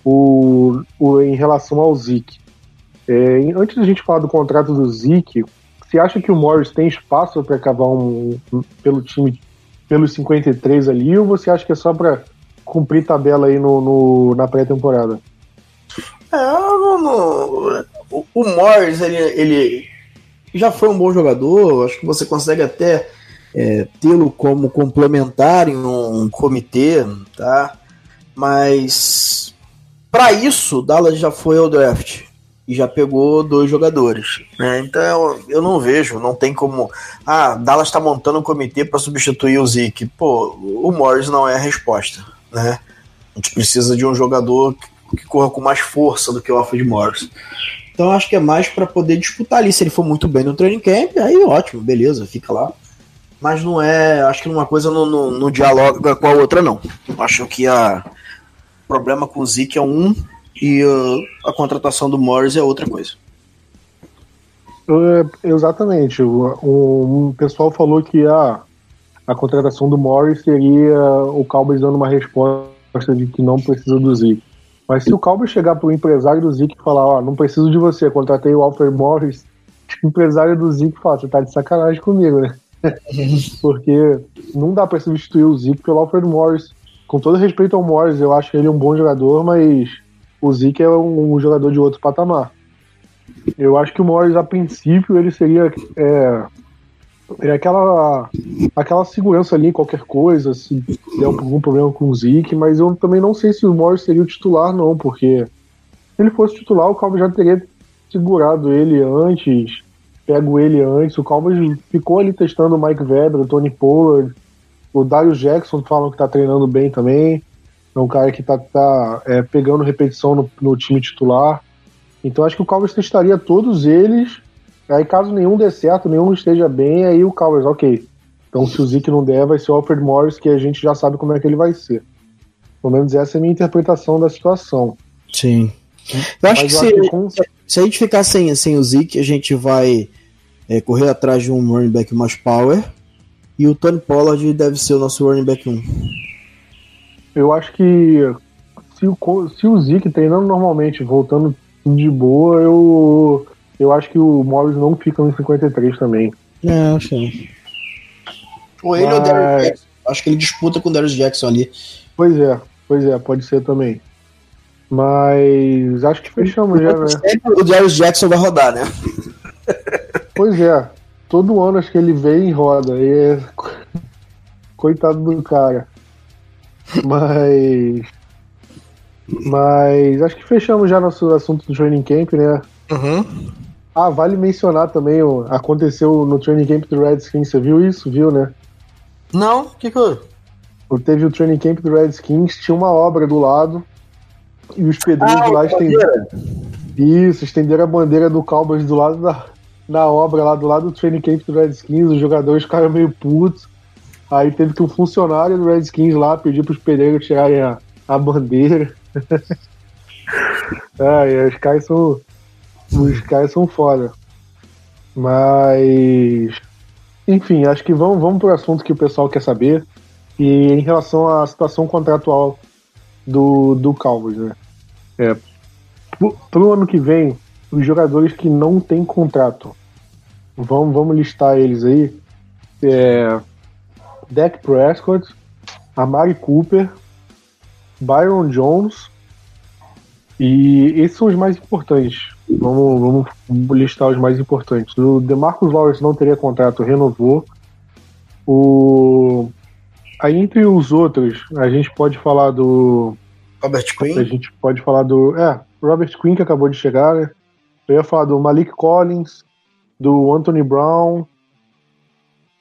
Speaker 3: o, o, em relação ao Zeke. É, antes da gente falar do contrato do Zeke, você acha que o Morris tem espaço para cavar um, um, pelo time pelos 53 ali, ou você acha que é só para cumprir tabela aí no, no na pré-temporada?
Speaker 4: É, não, não, o, o Morris, ele, ele já foi um bom jogador, acho que você consegue até é, tê-lo como complementar em um comitê, tá? Mas para isso, Dallas já foi ao draft e já pegou dois jogadores. Né? Então eu não vejo, não tem como. Ah, Dallas está montando um comitê para substituir o Zeke. Pô, o Morris não é a resposta. Né? A gente precisa de um jogador que, que corra com mais força do que o Alfred Morris. Então acho que é mais para poder disputar ali. Se ele for muito bem no training camp, aí ótimo, beleza, fica lá. Mas não é. Acho que uma coisa não, não, não dialoga com a outra, não. Acho que a problema com o Zeke é um e uh, a contratação do Morris é outra coisa.
Speaker 3: É, exatamente. O, o, o, pessoal falou que a, a contratação do Morris seria o Cowboys dando uma resposta de que não precisa do Zeke. Mas se o Cowboys chegar para o empresário do Zeke e falar, ó, oh, não preciso de você, contratei o Alfred Morris, o empresário do Zeke fala, você tá de sacanagem comigo, né? Porque não dá para substituir o Zeke pelo Alfred Morris. Com todo respeito ao Morris, eu acho ele um bom jogador, mas o Zeke é um, um, jogador de outro patamar. Eu acho que o Morris, a princípio, ele seria é, é aquela, aquela segurança ali em qualquer coisa, se der algum problema com o Zeke, mas eu também não sei se o Morris seria o titular, não, porque se ele fosse titular, o Calvin já teria segurado ele antes, pego ele antes. O Calvin ficou ali testando o Mike Weber, o Tony Pollard, o Darius Jackson falam que tá treinando bem também. É um cara que tá, tá é, pegando repetição no, no, time titular. Então acho que o Cowboys testaria todos eles. Aí caso nenhum dê certo, nenhum esteja bem, aí o Cowboys, ok. Então se o Zeke não der, vai ser o Alfred Morris, que a gente já sabe como é que ele vai ser. Pelo menos essa é a minha interpretação da situação.
Speaker 4: Sim. Eu acho, que, eu se, acho que com... se, a gente ficar sem, sem o Zeke, a gente vai é, correr atrás de um running back mais power. E o Tony Pollard deve ser o nosso running back 1.
Speaker 3: Eu acho que se o, se o Zeke treinando normalmente, voltando de boa, eu, eu acho que o Morris não fica no 53 também.
Speaker 4: É, acho que Ou ele Mas... ou o Darius Jackson. Acho que ele disputa com o Darius Jackson ali.
Speaker 3: Pois é, pois é, pode ser também. Mas acho que fechamos já, né?
Speaker 4: Sempre o Darius Jackson vai rodar, né?
Speaker 3: Pois é, todo ano acho que ele vem e roda. E é... Coitado do cara. Mas. Mas acho que fechamos já nosso assunto do training camp, né?
Speaker 4: Uhum.
Speaker 3: Ah, vale mencionar também, aconteceu no training camp do Redskins, você viu isso? Viu, né?
Speaker 4: Não, o que que eu...
Speaker 3: Teve o training camp do Redskins, tinha uma obra do lado, e os pedreiros
Speaker 4: Ah,
Speaker 3: lá
Speaker 4: o
Speaker 3: estenderam. Isso, estenderam a bandeira do Cowboys do lado da, da obra, lá do lado do training camp do Redskins, os jogadores ficaram meio putos. Aí teve que um funcionário do Redskins lá pedir pros pedreiros tirarem a, a bandeira. é, os caras são. Os caras são foda. Mas. Enfim, acho que vamos, vamos pro assunto que o pessoal quer saber. E em relação à situação contratual do, do Cowboys, né? É, pro, pro ano que vem, os jogadores que não têm contrato, vamos, vamos listar eles aí. É, Dak Prescott, Amari Cooper, Byron Jones e esses são os mais importantes. Vamos, vamos listar os mais importantes. O DeMarcus Lawrence não teria contrato, renovou. O aí entre os outros, a gente pode falar do
Speaker 4: Robert
Speaker 3: a
Speaker 4: Quinn?
Speaker 3: gente pode falar do. É, Robert Quinn, que acabou de chegar, né? Eu ia falar do Malik Collins, do Anthony Brown,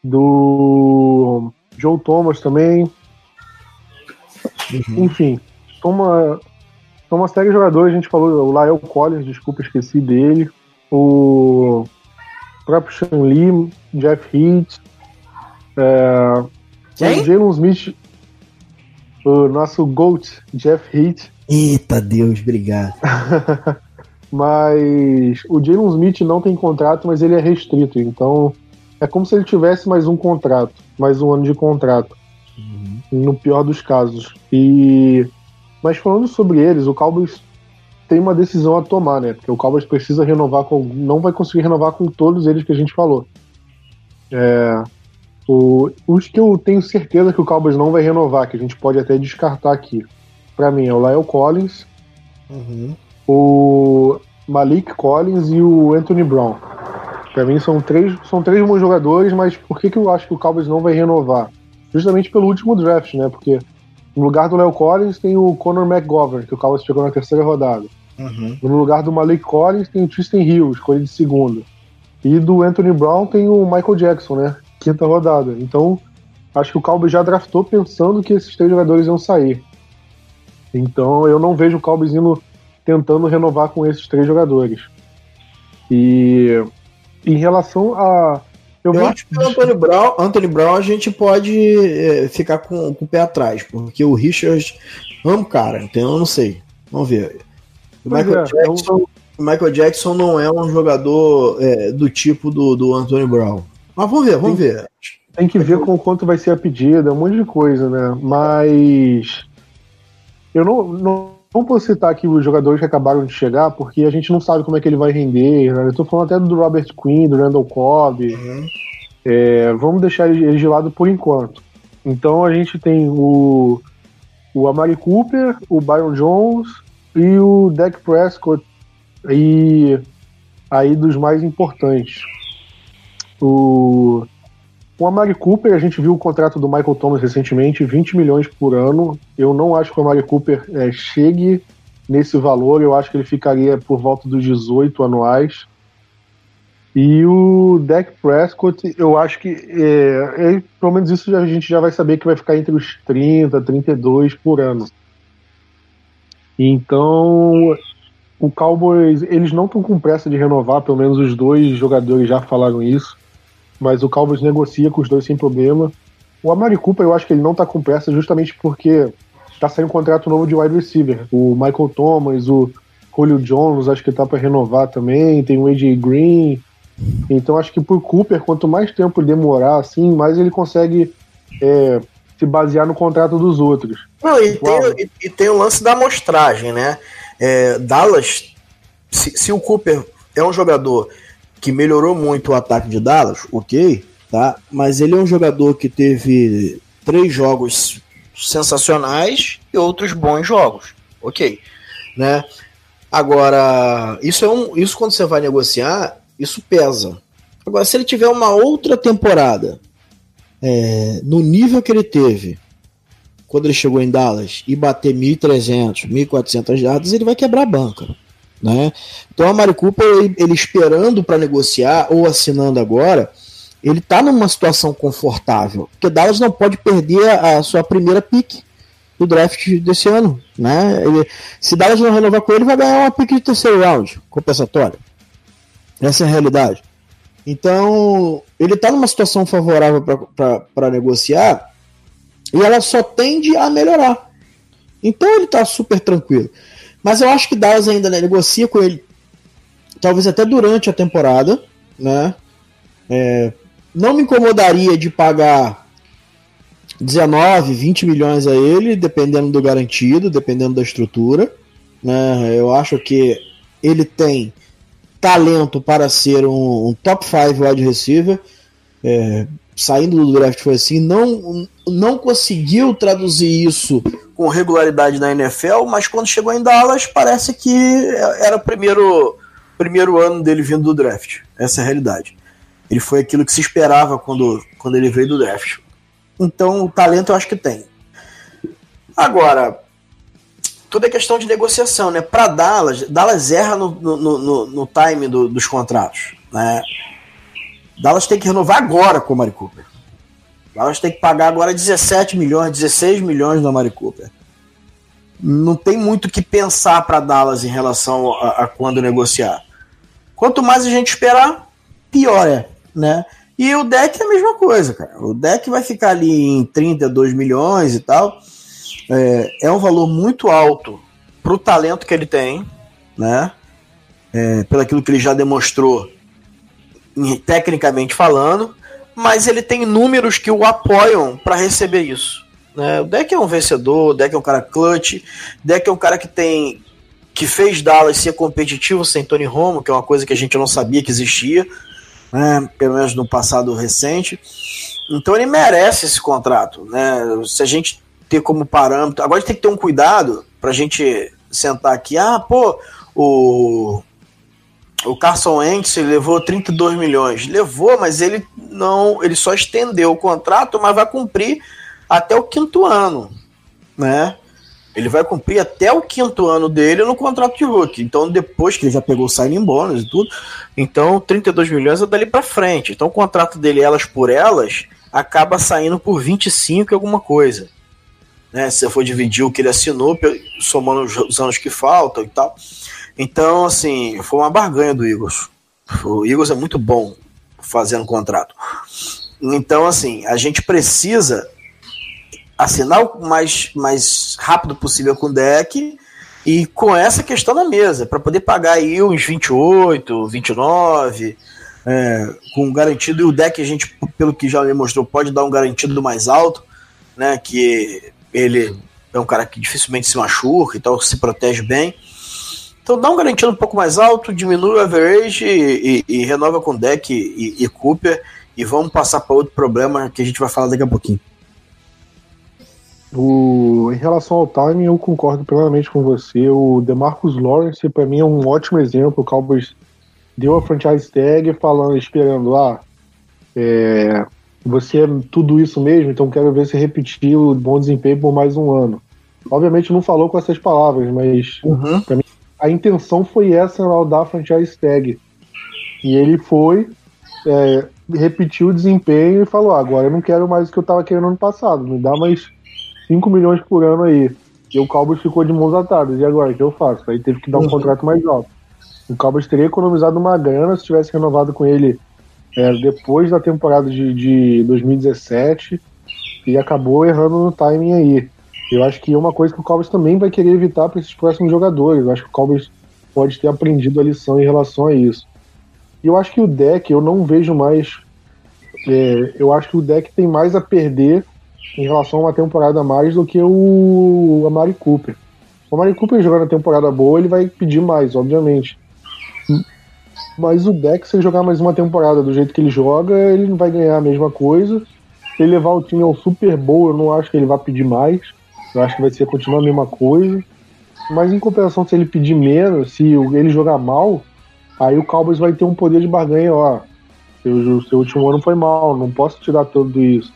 Speaker 3: do Joe Thomas também. Enfim, são são uma série de jogadores. A gente falou o Lyle Collins, desculpa, esqueci dele. O próprio Sean Lee, Jeff Heath. É,
Speaker 4: Quem?
Speaker 3: O Jalen Smith, o nosso GOAT, Jeff Heath.
Speaker 4: Eita Deus, obrigado.
Speaker 3: Mas o Jalen Smith não tem contrato, mas ele é restrito. Então é como se ele tivesse mais um contrato, mais um ano de contrato. No pior dos casos. E mas falando sobre eles, o Cowboys tem uma decisão a tomar, né? Porque o Cowboys precisa renovar com, não vai conseguir renovar com todos eles que a gente falou. É, o, os que eu tenho certeza que o Cowboys não vai renovar, que a gente pode até descartar aqui. Pra mim é o Lyle Collins,
Speaker 4: Uhum.
Speaker 3: o Malik Collins e o Anthony Brown. Pra mim são três, são três bons jogadores, mas por que, que eu acho que o Cowboys não vai renovar? Justamente pelo último draft, né? Porque no lugar do Léo Collins tem o Conor McGovern, que o Cowboys pegou na terceira rodada.
Speaker 4: Uhum.
Speaker 3: No lugar do Malik Collins tem o Tristan Hill, escolha de segunda. E do Anthony Brown tem o Michael Jackson, né? Quinta rodada. Então, acho que o Cowboys já draftou pensando que esses três jogadores iam sair. Então, eu não vejo o Cowboys indo tentando renovar com esses três jogadores. E em relação a. Eu,
Speaker 4: Eu acho que o Anthony Brown, Anthony Brown a gente pode é, ficar com, com o pé atrás, porque o Richard amo cara, então eu não sei. Vamos ver. O
Speaker 3: Pois
Speaker 4: Michael,
Speaker 3: é,
Speaker 4: Jackson, Michael Jackson não é um jogador é, do tipo do, do Anthony Brown. Mas vamos ver, vamos ver.
Speaker 3: Tem que ver com quanto vai ser a pedida, um monte de coisa, né? Mas eu não, não, posso citar aqui os jogadores que acabaram de chegar, porque a gente não sabe como é que ele vai render. Né? Eu tô falando até do Robert Quinn, do Randall Cobb.
Speaker 4: Uhum.
Speaker 3: É, vamos deixar eles de lado por enquanto. Então a gente tem o, o Amari Cooper, o Byron Jones e o Dak Prescott e aí dos mais importantes. O, o Amari Cooper, a gente viu o contrato do Michael Thomas recentemente, 20 milhões por ano. Eu não acho que o Amari Cooper é, chegue nesse valor, eu acho que ele ficaria por volta dos 18 anuais. E o Dak Prescott, eu acho que é, ele- pelo menos isso a gente já vai saber que vai ficar entre os 30, 32 por ano. Então, o Cowboys, eles não estão com pressa de renovar, pelo menos os dois jogadores já falaram isso, mas o Cowboys negocia com os dois sem problema. O Amari Cooper, eu acho que ele não está com pressa justamente porque está saindo um contrato novo de wide receiver. O Michael Thomas, o Julio Jones, acho que tá para renovar também, tem o AJ Green. Então acho que por Cooper, quanto mais tempo demorar, assim, mais ele consegue é, se basear no contrato dos outros.
Speaker 4: Não, e, tem, e, e tem o lance da amostragem, né? É, Dallas, se, se o Cooper é um jogador que melhorou muito o ataque de Dallas, ok, tá? Mas ele é um jogador que teve três jogos sensacionais e outros bons jogos, ok. né? Agora, isso é um, isso quando você vai negociar, isso pesa. Agora, se ele tiver uma outra temporada é, no nível que ele teve quando ele chegou em Dallas e bater 1.300, 1.400 jardas, ele vai quebrar a banca. Né? Então, a Mari Cooper, ele, ele esperando para negociar ou assinando agora, ele está numa situação confortável. Porque Dallas não pode perder a, a sua primeira pick do draft desse ano. Né? Ele, se Dallas não renovar com ele, vai ganhar uma pick de terceiro round compensatória. Essa é a realidade. Então, ele está numa situação favorável para negociar e ela só tende a melhorar. Então ele está super tranquilo. Mas eu acho que Dallas ainda né, negocia com ele, talvez até durante a temporada, né? É, não me incomodaria de pagar 19, 20 milhões a ele, dependendo do garantido, dependendo da estrutura. Né? Eu acho que ele tem talento para ser um, um top 5 wide receiver. É, saindo do draft foi assim, não, não conseguiu traduzir isso com regularidade na NFL, mas quando chegou em Dallas parece que era o primeiro, primeiro ano dele vindo do draft. Essa é a realidade. Ele foi aquilo que se esperava quando, quando ele veio do draft. Então, o talento eu acho que tem. Agora, tudo é questão de negociação, né? Para Dallas, Dallas erra no, no, no, no time do, dos contratos, né? Dallas tem que renovar agora com o Mari Cooper. Dallas tem que pagar agora 17 milhões, 16 milhões da Mari Cooper. Não tem muito o que pensar para Dallas em relação a, a, quando negociar. Quanto mais a gente esperar, pior é, né? E o deck é a mesma coisa, cara. O deck vai ficar ali em 32 milhões e tal. É, é um valor muito alto para o talento que ele tem, né? É, pelo aquilo que ele já demonstrou tecnicamente falando, mas ele tem números que o apoiam para receber isso. Né? O Deck é um vencedor, o Deck é um cara clutch, o Deck é um cara que tem que fez Dallas ser competitivo sem Tony Romo, que é uma coisa que a gente não sabia que existia, né? pelo menos no passado recente. Então ele merece esse contrato. Né? Se a gente ter como parâmetro. Agora a gente tem que ter um cuidado para a gente sentar aqui. Ah, pô, o o Carson Wentz levou 32 milhões. Levou, mas ele não, ele só estendeu o contrato, mas vai cumprir até o quinto ano, né? Ele vai cumprir até o quinto ano dele no contrato de rookie. Então, depois que ele já pegou o signing bônus e tudo, então 32 milhões é dali para frente. Então, o contrato dele, elas por elas, acaba saindo por 25 e alguma coisa. Né? Se você for dividir o que ele assinou, somando os anos que faltam e tal. Então, assim, foi uma barganha do Eagles. O Eagles é muito bom fazendo contrato. Então, assim, a gente precisa assinar o mais, mais rápido possível com o deck e com essa questão na mesa, para poder pagar aí uns 28, 29, é, com garantido, e o deck a gente, pelo que já me mostrou, pode dar um garantido mais alto, né? Que ele é um cara que dificilmente se machuca e tal, se protege bem. Então dá um garantido um pouco mais alto, diminui o average e, e, e renova com deck e, e, Cooper. E vamos passar para outro problema que a gente vai falar daqui a pouquinho.
Speaker 3: O, em relação ao timing, eu concordo plenamente com você. O DeMarcus Lawrence, para mim, é um ótimo exemplo. O Cowboys deu a franchise tag falando, esperando lá. Ah, é, você é tudo isso mesmo, então quero ver se repetir o bom desempenho por mais um ano. Obviamente não falou com essas palavras, mas uhum. para mim a intenção foi essa ao dar a franchise tag. E ele foi, é, repetiu o desempenho e falou: ah, agora eu não quero mais o que eu estava querendo ano passado, me dá mais 5 milhões por ano aí. E o Cowboys ficou de mãos atadas. E agora, o que eu faço? Aí teve que dar um uhum. contrato mais alto. O Cowboys teria economizado uma grana se tivesse renovado com ele é, depois da temporada de, de 2017 e acabou errando no timing aí. Eu acho que é uma coisa que o Cowboys também vai querer evitar para esses próximos jogadores. Eu acho que o Cowboys pode ter aprendido a lição em relação a isso. E eu acho que o deck, eu não vejo mais. É, eu acho que o deck tem mais a perder em relação a uma temporada a mais do que o Amari Cooper. O Amari Cooper jogando a temporada boa, ele vai pedir mais, obviamente. Mas o deck, se ele jogar mais uma temporada do jeito que ele joga, ele não vai ganhar a mesma coisa. Se ele levar o time ao Super Bowl, eu não acho que ele vai pedir mais. Eu acho que vai ser continuar a mesma coisa. mas em compensação, se ele pedir menos, se ele jogar mal, aí o Cowboys vai ter um poder de barganha, ó. Seu, seu último ano foi mal, não posso tirar tudo isso.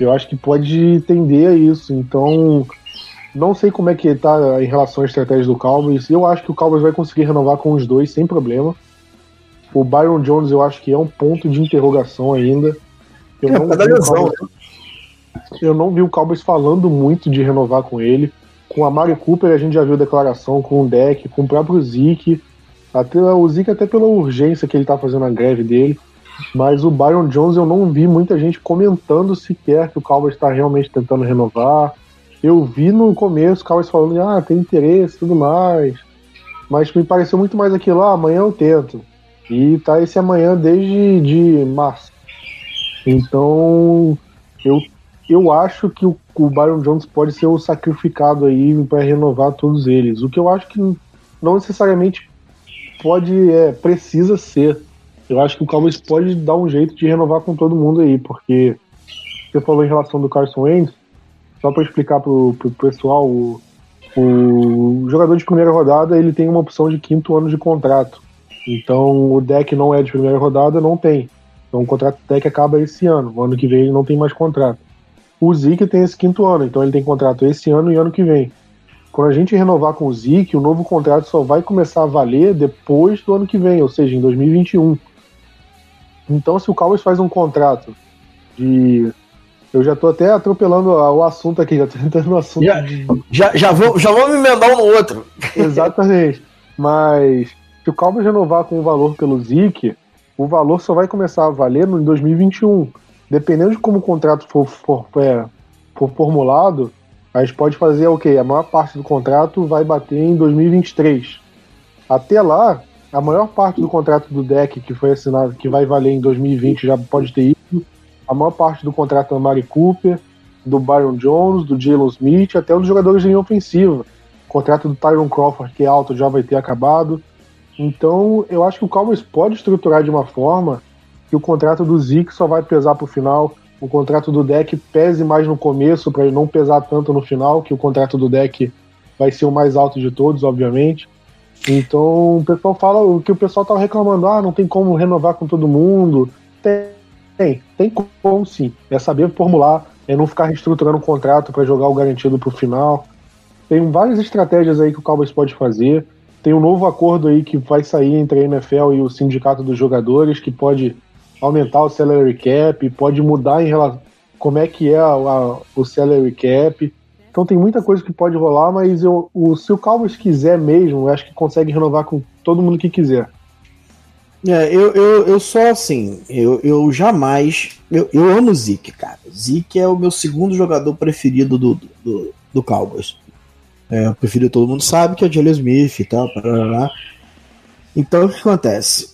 Speaker 3: Eu acho que pode tender a isso. Então, não sei como é que tá em relação à estratégia do Cowboys. Eu acho que o Cowboys vai conseguir renovar com os dois sem problema. O Byron Jones eu acho que é um ponto de interrogação ainda. Eu
Speaker 4: É, por causa da lesão,
Speaker 3: Cowboys- eu não vi o Cowboys falando muito de renovar com ele. Com a Mari Cooper a gente já viu declaração com o Deck, com o próprio Zeke. Até, o Zeke até pela urgência que ele tá fazendo a greve dele. Mas o Byron Jones eu não vi muita gente comentando sequer que o Cowboys está realmente tentando renovar. Eu vi no começo o Cowboys falando, ah, tem interesse e tudo mais. Mas me pareceu muito mais aquilo, ah, amanhã eu tento. E tá esse amanhã desde de março. Então, eu, eu acho que o, o Byron Jones pode ser o sacrificado aí para renovar todos eles. O que eu acho que não necessariamente pode, é, precisa ser. Eu acho que o Cowboys pode dar um jeito de renovar com todo mundo aí, porque você falou em relação do Carson Wentz, só para explicar pro, pro pessoal, o, o jogador de primeira rodada ele tem uma opção de quinto ano de contrato. Então o deck não é de primeira rodada, não tem. Então o contrato do deck acaba esse ano. O ano que vem ele não tem mais contrato. O Zeke tem esse quinto ano, então ele tem contrato esse ano e ano que vem. Quando a gente renovar com o Zeke, o novo contrato só vai começar a valer depois do ano que vem, ou seja, em 2021. Então, se o Cowboys faz um contrato de. Eu já tô até atropelando o assunto aqui, já tô entrando no assunto
Speaker 4: Já-
Speaker 3: de.
Speaker 4: Já, já, vou, já vamos emendar um no outro.
Speaker 3: Exatamente. Mas se o Cowboys renovar com o valor pelo Zeke, o valor só vai começar a valer no em 2021. Dependendo de como o contrato for, for, é, for formulado, a gente pode fazer o quê? A maior parte do contrato vai bater em 2023. Até lá, a maior parte do contrato do deck que foi assinado, que vai valer em 2020, já pode ter ido. A maior parte do contrato da Mari Cooper, do Byron Jones, do Jalen Smith, até dos jogadores de linha ofensiva. O contrato do Tyron Crawford, que é alto, já vai ter acabado. Então, eu acho que o Cowboys pode estruturar de uma forma que o contrato do Zeke só vai pesar pro final, o contrato do deck pese mais no começo, para ele não pesar tanto no final, que o contrato do deck vai ser o mais alto de todos, obviamente. Então, o pessoal fala o que o pessoal tava reclamando, ah, não tem como renovar com todo mundo. Tem, tem, como sim. É saber formular, é não ficar reestruturando o contrato para jogar o garantido pro final. Tem várias estratégias aí que o Cowboys pode fazer. Tem um novo acordo aí que vai sair entre a NFL e o sindicato dos jogadores, que pode aumentar o salary cap, pode mudar em relação como é que é a- a- o salary cap. Então tem muita coisa que pode rolar, mas eu, o, se o Cowboys quiser mesmo, eu acho que consegue renovar com todo mundo que quiser.
Speaker 4: É, eu, eu, eu só assim, eu, eu jamais. Eu, eu amo o Zeke, cara. Zeke é o meu segundo jogador preferido do, do, do Cowboys. É, preferido todo mundo sabe que é o Jalen Smith e tal. Então o que acontece?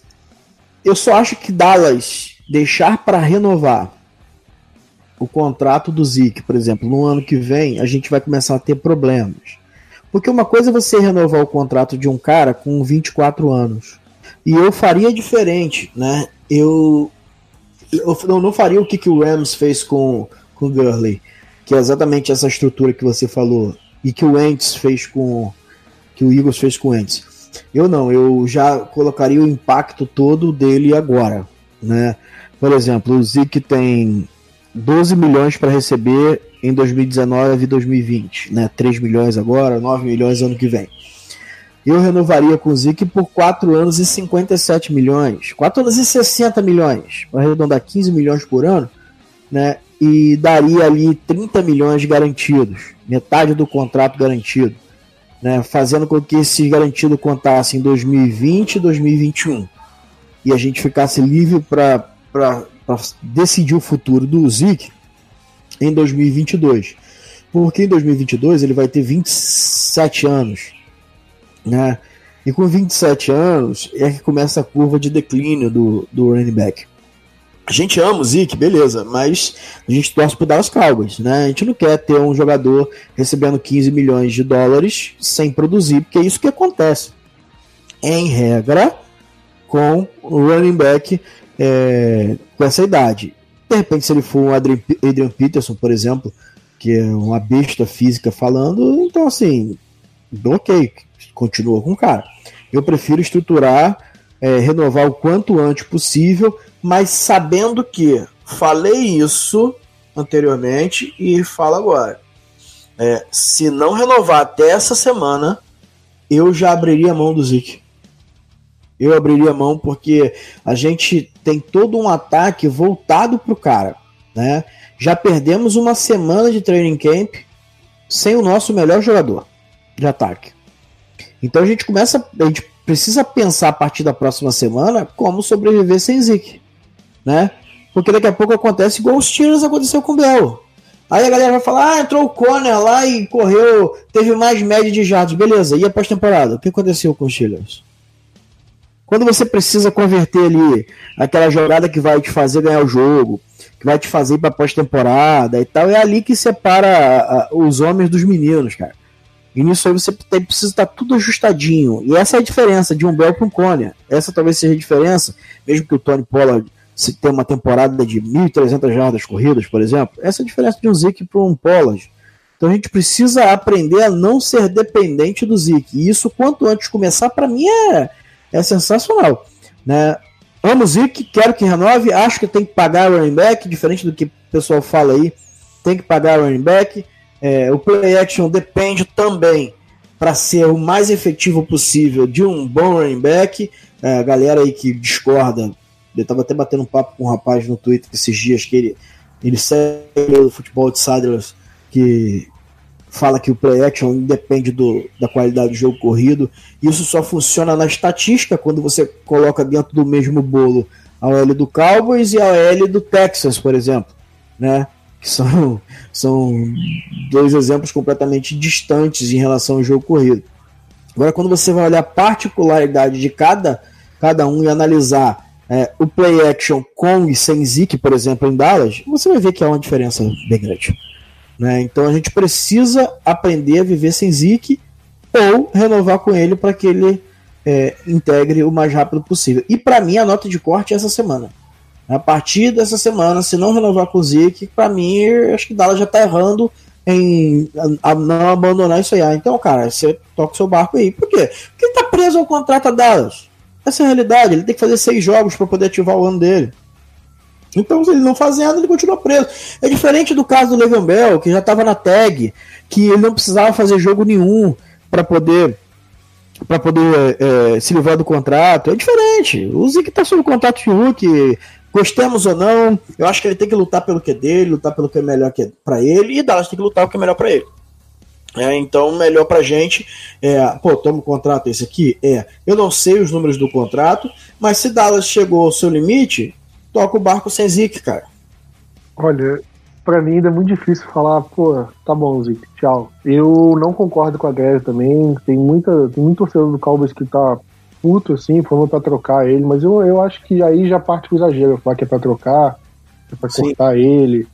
Speaker 4: Eu só acho que Dallas deixar para renovar o contrato do Zeke, por exemplo, no ano que vem, a gente vai começar a ter problemas. Porque uma coisa é você renovar o contrato de um cara com 24 anos. E eu faria diferente, né? Eu, eu não, não faria o que, que o Rams fez com, com o Gurley, que é exatamente essa estrutura que você falou, e que o Wentz fez com. que o Eagles fez com o Wentz. Eu não, eu já colocaria o impacto todo dele agora, né? Por exemplo, o Zeke tem 12 milhões para receber em 2019 e 2020, né? 3 milhões agora, 9 milhões ano que vem. Eu renovaria com o Zeke por 4 anos e 57 milhões. 4 anos e 60 milhões. Para arredondar 15 milhões por ano, né? E daria ali 30 milhões garantidos. Metade do contrato garantido. Né, fazendo com que esse garantido contasse em 2020 e 2021. E a gente ficasse livre para decidir o futuro do Zeke em 2022. Porque em 2022 ele vai ter 27 anos. Né? E com 27 anos é que começa a curva de declínio do, do running back. A gente ama o Zeke, beleza, mas a gente torce pro Dallas Cowboys, né? A gente não quer ter um jogador recebendo 15 milhões de dólares sem produzir, porque é isso que acontece. Em regra, com o running back é, com essa idade. De repente, se ele for um Adrian, Peterson, por exemplo, que é uma besta física falando, então assim, ok, continua com o cara. Eu prefiro estruturar, é, renovar o quanto antes possível, mas sabendo que falei isso anteriormente e falo agora. É, se não renovar até essa semana, eu já abriria a mão do Zik. Eu abriria a mão porque a gente tem todo um ataque voltado para o cara. Né? Já perdemos uma semana de training camp sem o nosso melhor jogador de ataque. Então a gente começa, a gente precisa pensar a partir da próxima semana como sobreviver sem Zeke, né? Porque daqui a pouco acontece igual os Steelers aconteceu com o Bell. Aí a galera vai falar, ah, entrou o Conner lá e correu, teve mais média de jardas, beleza. E a pós-temporada? O que aconteceu com os Steelers? Quando você precisa converter ali aquela jogada que vai te fazer ganhar o jogo, que vai te fazer para pós-temporada e tal, é ali que separa os homens dos meninos, cara. E nisso aí você tem, precisa estar tudo ajustadinho. E essa é a diferença de um Bell para um Conner. Essa talvez seja a diferença, mesmo que o Tony Pollard se tenha uma temporada de 1.300 jardas corridas, por exemplo. Essa é a diferença de um Zeke para um Pollard. Então a gente precisa aprender a não ser dependente do Zeke. E isso, quanto antes começar, para mim é, é sensacional. Né? Amo o Zeke, quero que renove, acho que tem que pagar o running back, diferente do que o pessoal fala aí, tem que pagar o running back. É, o play action depende também para ser o mais efetivo possível de um bom running back. É, a galera aí que discorda, eu estava até batendo um papo com um rapaz no Twitter esses dias que ele, ele segue o Futebol Outsiders que fala que o play action depende do, da qualidade do jogo corrido. Isso só funciona na estatística quando você coloca dentro do mesmo bolo a OL do Cowboys e a OL do Texas, por exemplo, né? Que são, são dois exemplos completamente distantes em relação ao jogo corrido. Agora, quando você vai olhar a particularidade de cada, cada um e analisar é, o play action com e sem Zeke, por exemplo, em Dallas, você vai ver que há uma diferença bem grande. Né? Então a gente precisa aprender a viver sem Zeke ou renovar com ele para que ele é, integre o mais rápido possível. E para mim a nota de corte é essa semana. A partir dessa semana, se não renovar com o Zeke, para mim acho que Dallas já está errando em a, a não abandonar isso aí. Ah, então, cara, você toca o seu barco aí. Por quê? Porque ele tá preso ao contrato a Dallas. Essa é a realidade. Ele tem que fazer seis jogos para poder ativar o ano dele. Então, se ele não fazendo, ele continua preso. É diferente do caso do Le'Veon Bell, que já estava na tag, que ele não precisava fazer jogo nenhum para poder para poder é, se livrar do contrato. É diferente. O Zeke está sob contrato de Hulk, gostemos ou não, eu acho que ele tem que lutar pelo que é dele, lutar pelo que é melhor para ele, e Dallas tem que lutar o que é melhor para ele. É, então, melhor pra gente é, pô, toma o contrato esse aqui? É, eu não sei os números do contrato, mas se Dallas chegou ao seu limite, toca o barco sem Zic, cara.
Speaker 3: Olha, para mim ainda é muito difícil falar, pô, tá bom, Zic, tchau. Eu não concordo com a greve também. Tem muita, tem muito torcedor do Cowboys que tá puto, assim, falando pra trocar ele, mas eu, eu acho que aí já parte pro exagero, falar que é pra trocar, é pra Sim. cortar ele.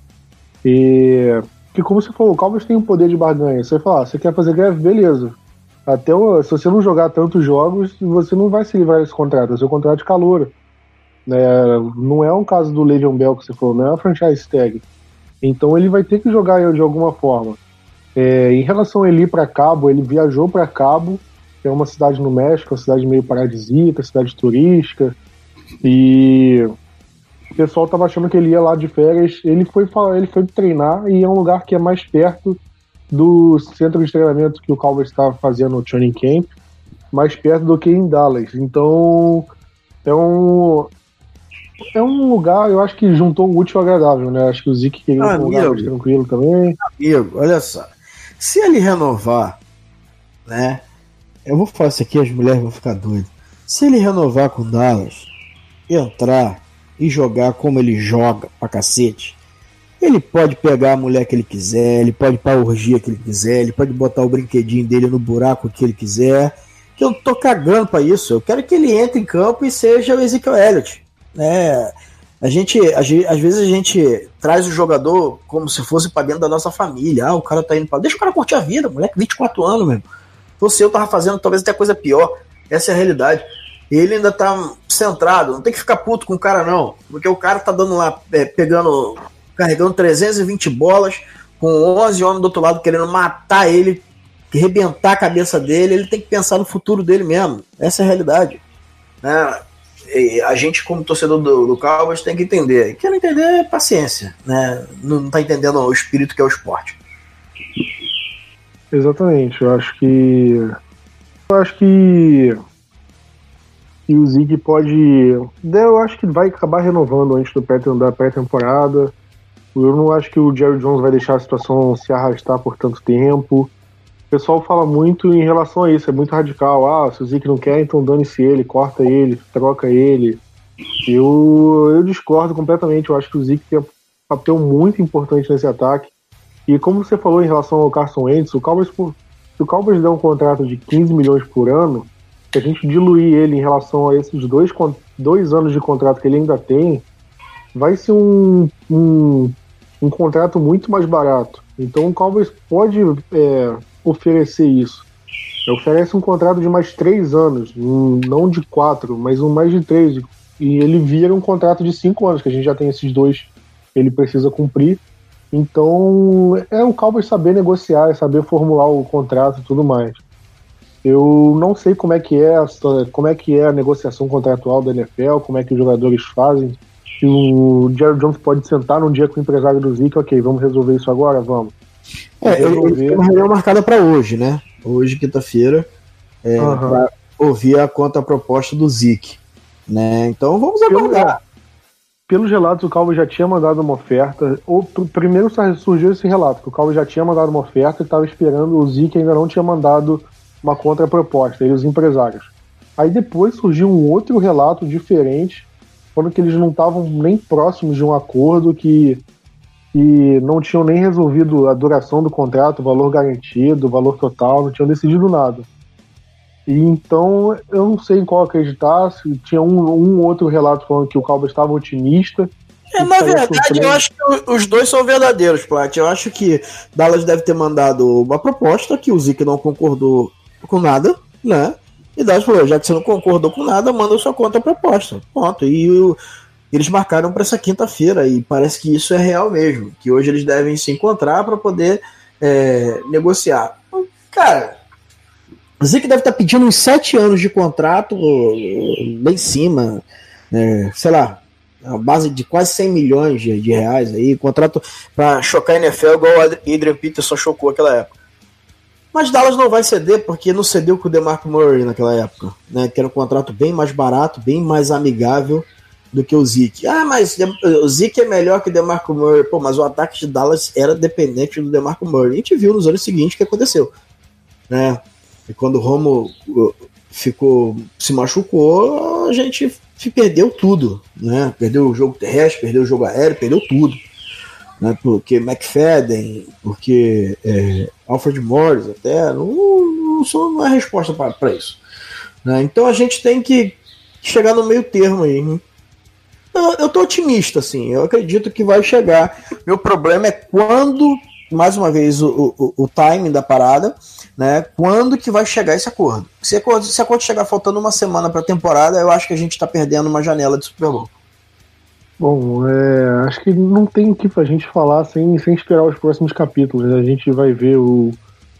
Speaker 3: E. Que como você falou, o Cowboys tem um poder de barganha. Você fala, ah, você quer fazer greve, beleza. Até o, se você não jogar tantos jogos, você não vai se livrar desse contrato, é seu contrato de calor. É, não é um caso do Le'Veon Bell que você falou, não é uma franchise tag. Então ele vai ter que jogar de alguma forma. É, em relação a ele ir para Cabo, ele viajou para Cabo, que é uma cidade no México, uma cidade meio paradisíaca, cidade turística, e o pessoal tava achando que ele ia lá de férias. Ele foi, ele foi treinar e é um lugar que é mais perto do centro de treinamento que o Cowboys estava fazendo no training camp, mais perto do que em Dallas. Então é um, é um lugar, eu acho que juntou o útil ao agradável, né? Acho que o Zeke queria um lugar mais tranquilo também.
Speaker 4: Amigo, olha só. Se ele renovar, né? Eu vou falar isso aqui, as mulheres vão ficar doidas. Se ele renovar com Dallas, entrar e jogar como ele joga pra cacete, ele pode pegar a mulher que ele quiser, ele pode ir pra orgia que ele quiser, ele pode botar o brinquedinho dele no buraco que ele quiser. Que eu tô cagando pra isso. Eu quero que ele entre em campo e seja o Ezekiel Elliott né? A gente, às vezes a gente traz o jogador como se fosse para dentro da nossa família. Ah, o cara tá indo para. Deixa o cara curtir a vida, moleque, 24 anos mesmo. Você eu tava fazendo talvez até coisa pior. Essa é a realidade. Ele ainda tá centrado, não tem que ficar puto com o cara, não. Porque o cara tá dando lá, é, pegando, carregando 320 bolas, com 11 homens do outro lado querendo matar ele, rebentar a cabeça dele, ele tem que pensar no futuro dele mesmo. Essa é a realidade. Né? E a gente, como torcedor do, do Cowboys, tem que entender. Quer entender, é paciência. Né? Não está entendendo o espírito que é o esporte.
Speaker 3: Exatamente. Eu acho que. Eu acho que. E o Zig pode. Eu acho que vai acabar renovando antes do pré da pré-temporada. Eu não acho que o Jerry Jones vai deixar a situação se arrastar por tanto tempo. O pessoal fala muito em relação a isso, é muito radical. Ah, se o Zeke não quer, então dane-se ele, corta ele, troca ele. Eu, eu discordo completamente. Eu acho que o Zeke tem um papel muito importante nesse ataque. E como você falou em relação ao Carson Wentz, o Cowboys, se o Cowboys der um contrato de 15 milhões por ano, se a gente diluir ele em relação a esses dois, dois anos de contrato que ele ainda tem, vai ser um, um, um contrato muito mais barato. Então o Cowboys pode é, oferecer isso. Oferece um contrato de mais três anos, um, não de quatro, mas um mais de três. E ele vira um contrato de cinco anos, que a gente já tem esses dois ele precisa cumprir. Então é o Cowboys saber negociar, saber formular o contrato e tudo mais. Eu não sei como é que é a, como é que é a negociação contratual da NFL, como é que os jogadores fazem. Se o Jerry Jones pode sentar num dia com o empresário do Zeke, ok, vamos resolver isso agora, vamos.
Speaker 4: É, eu, eu uma reunião marcada para hoje, né? Hoje, quinta-feira, é, uhum. para ouvir a conta proposta do Zeke. Né? Então vamos aguardar.
Speaker 3: Pelos relatos, o Calvo já tinha mandado uma oferta. Ou, primeiro surgiu esse relato, que o Calvo já tinha mandado uma oferta e estava esperando, o Zeke ainda não tinha mandado uma contraproposta, ele os empresários. Aí depois surgiu um outro relato diferente, falando que eles não estavam nem próximos de um acordo, que, que não tinham nem resolvido a duração do contrato, o valor garantido, o valor total, não tinham decidido nada. E então eu não sei em qual acreditar, se tinha um, um outro relato falando que o Calvo estava otimista,
Speaker 4: é, na verdade, eu acho que os dois são verdadeiros, Plat. Eu acho que Dallas deve ter mandado uma proposta que o Zeke não concordou com nada, né? E Dallas falou, já que você não concordou com nada, manda sua conta proposta. Ponto. E o, eles marcaram para essa quinta-feira e parece que isso é real mesmo, que hoje eles devem se encontrar para poder é, negociar. Cara, o Zeke deve estar tá pedindo uns sete anos de contrato lá em cima, é, sei lá, a base de quase 100 milhões de, de reais aí, contrato para chocar a NFL igual o Adrian Peterson chocou aquela época. Mas Dallas não vai ceder porque não cedeu com o DeMarco Murray naquela época, né? Que era um contrato bem mais barato, bem mais amigável do que o Zeke. Ah, mas o Zeke é melhor que o DeMarco Murray. Pô, mas o ataque de Dallas era dependente do DeMarco Murray. A gente viu nos anos seguintes o que aconteceu, né? E quando o Romo ficou se machucou, a gente perdeu tudo, né? Perdeu o jogo terrestre, perdeu o jogo aéreo, perdeu tudo né, porque McFadden, porque é, Alfred Morris até, não, não, não é resposta para isso. Né? Então a gente tem que chegar no meio termo aí. Eu, eu tô otimista, assim, eu acredito que vai chegar. Meu problema é quando, mais uma vez, o, o, o timing da parada, né? Quando que vai chegar esse acordo? Se, acordo, se acordo chegar faltando uma semana para a temporada, eu acho que a gente está perdendo uma janela de Super Bowl.
Speaker 3: Bom, é, acho que não tem o que a gente falar sem, sem esperar os próximos capítulos. A gente vai ver o,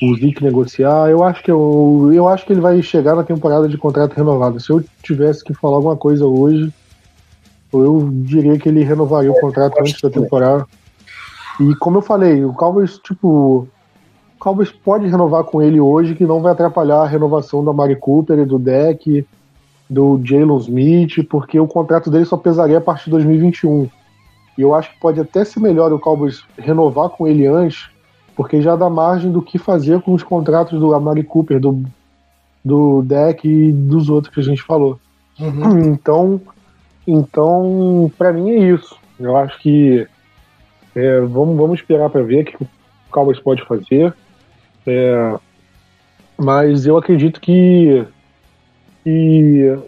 Speaker 3: o Zic negociar. Eu acho que eu, eu acho que ele vai chegar na temporada de contrato renovado. Se eu tivesse que falar alguma coisa hoje, eu diria que ele renovaria o contrato antes da temporada. E como eu falei, o Cowboys, tipo, o pode renovar com ele hoje, que não vai atrapalhar a renovação da Mari Cooper e do Deck do Jalen Smith, porque o contrato dele só pesaria a partir de 2021. E eu acho que pode até ser melhor o Cowboys renovar com ele antes, porque já dá margem do que fazer com os contratos do Amari Cooper, do, do Deck e dos outros que a gente falou. Uhum. Então, então para mim é isso. Eu acho que é, vamos, vamos esperar para ver o que o Cowboys pode fazer. É, mas eu acredito que e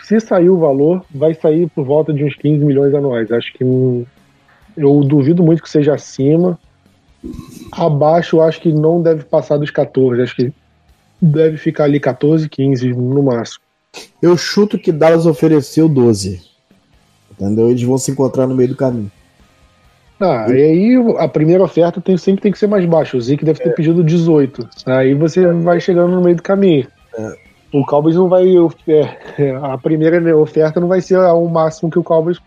Speaker 3: se sair o valor, vai sair por volta de uns 15 milhões anuais. Acho que eu duvido muito que seja acima. Abaixo, acho que não deve passar dos 14. Acho que deve ficar ali 14, 15 no máximo.
Speaker 4: Eu chuto que Dallas ofereceu 12. Entendeu? Eles vão se encontrar no meio do caminho.
Speaker 3: Ah, e aí a primeira oferta tem, sempre tem que ser mais baixa. O Zeke deve ter pedido 18. Aí você vai chegando no meio do caminho. O Cowboys não vai. é, a primeira oferta não vai ser o máximo que o Cowboys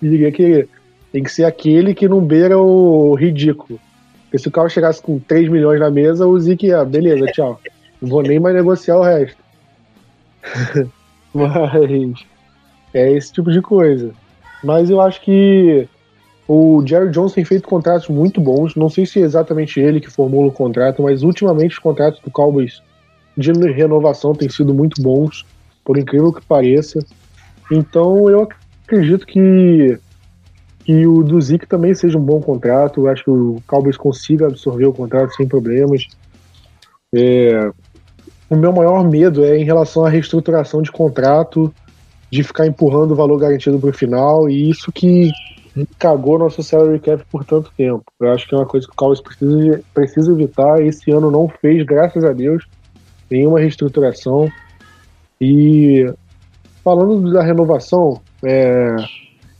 Speaker 3: iria querer. Tem que ser aquele que não beira o ridículo. Porque se o Cowboys chegasse com 3 milhões na mesa, o Zeke ia, beleza, tchau. Não vou nem mais negociar o resto. Mas é esse tipo de coisa. Mas eu acho que o Jerry Jones tem feito contratos muito bons. Não sei se é exatamente ele que formula o contrato, mas ultimamente os contratos do Cowboys de renovação têm sido muito bons, por incrível que pareça. Então eu acredito que, que o do Zeke também seja um bom contrato. Eu acho que o Cowboys consiga absorver o contrato sem problemas. É, o meu maior medo é em relação à reestruturação de contrato, de ficar empurrando o valor garantido para o final, e isso que cagou nosso salary cap por tanto tempo. Eu acho que é uma coisa que o Cowboys precisa, precisa evitar. Esse ano não fez, graças a Deus, nenhuma reestruturação. E falando da renovação, é,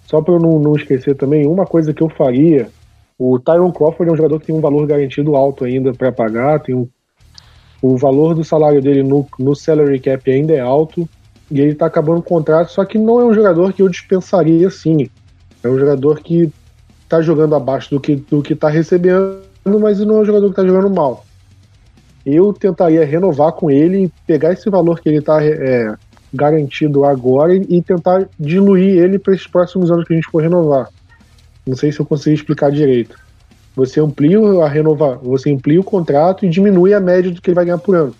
Speaker 3: só para eu não, não, esquecer também, uma coisa que eu faria: o Tyron Crawford é um jogador que tem um valor garantido alto ainda para pagar, tem um, o valor do salário dele no, no salary cap ainda é alto e ele está acabando o contrato, só que não é um jogador que eu dispensaria assim. É um jogador que está jogando abaixo do que do que está recebendo, mas não é um jogador que está jogando mal. Eu tentaria renovar com ele, pegar esse valor que ele está é, garantido agora e tentar diluir ele para esses próximos anos que a gente for renovar. Não sei se eu consegui explicar direito. Você amplia a renovar, você amplia o contrato e diminui a média do que ele vai ganhar por ano.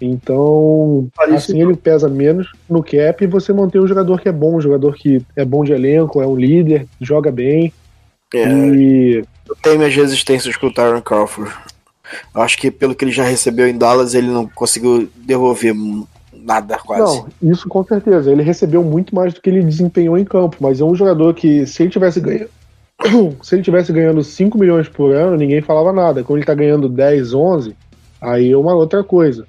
Speaker 3: Então, assim ele pesa menos no cap e você mantém um jogador que é bom, um jogador que é bom de elenco, é um líder, joga bem.
Speaker 4: É,
Speaker 3: e
Speaker 4: Eu tenho minhas resistências com o Tyron Crawford. Eu acho que pelo que ele já recebeu em Dallas, ele não conseguiu devolver nada quase.
Speaker 3: Não, isso com certeza. Ele recebeu muito mais do que ele desempenhou em campo, mas é um jogador que, se ele tivesse ganhando. Se ele tivesse ganhando 5 milhões por ano, ninguém falava nada. Quando ele tá ganhando 10, 11, aí é uma outra coisa.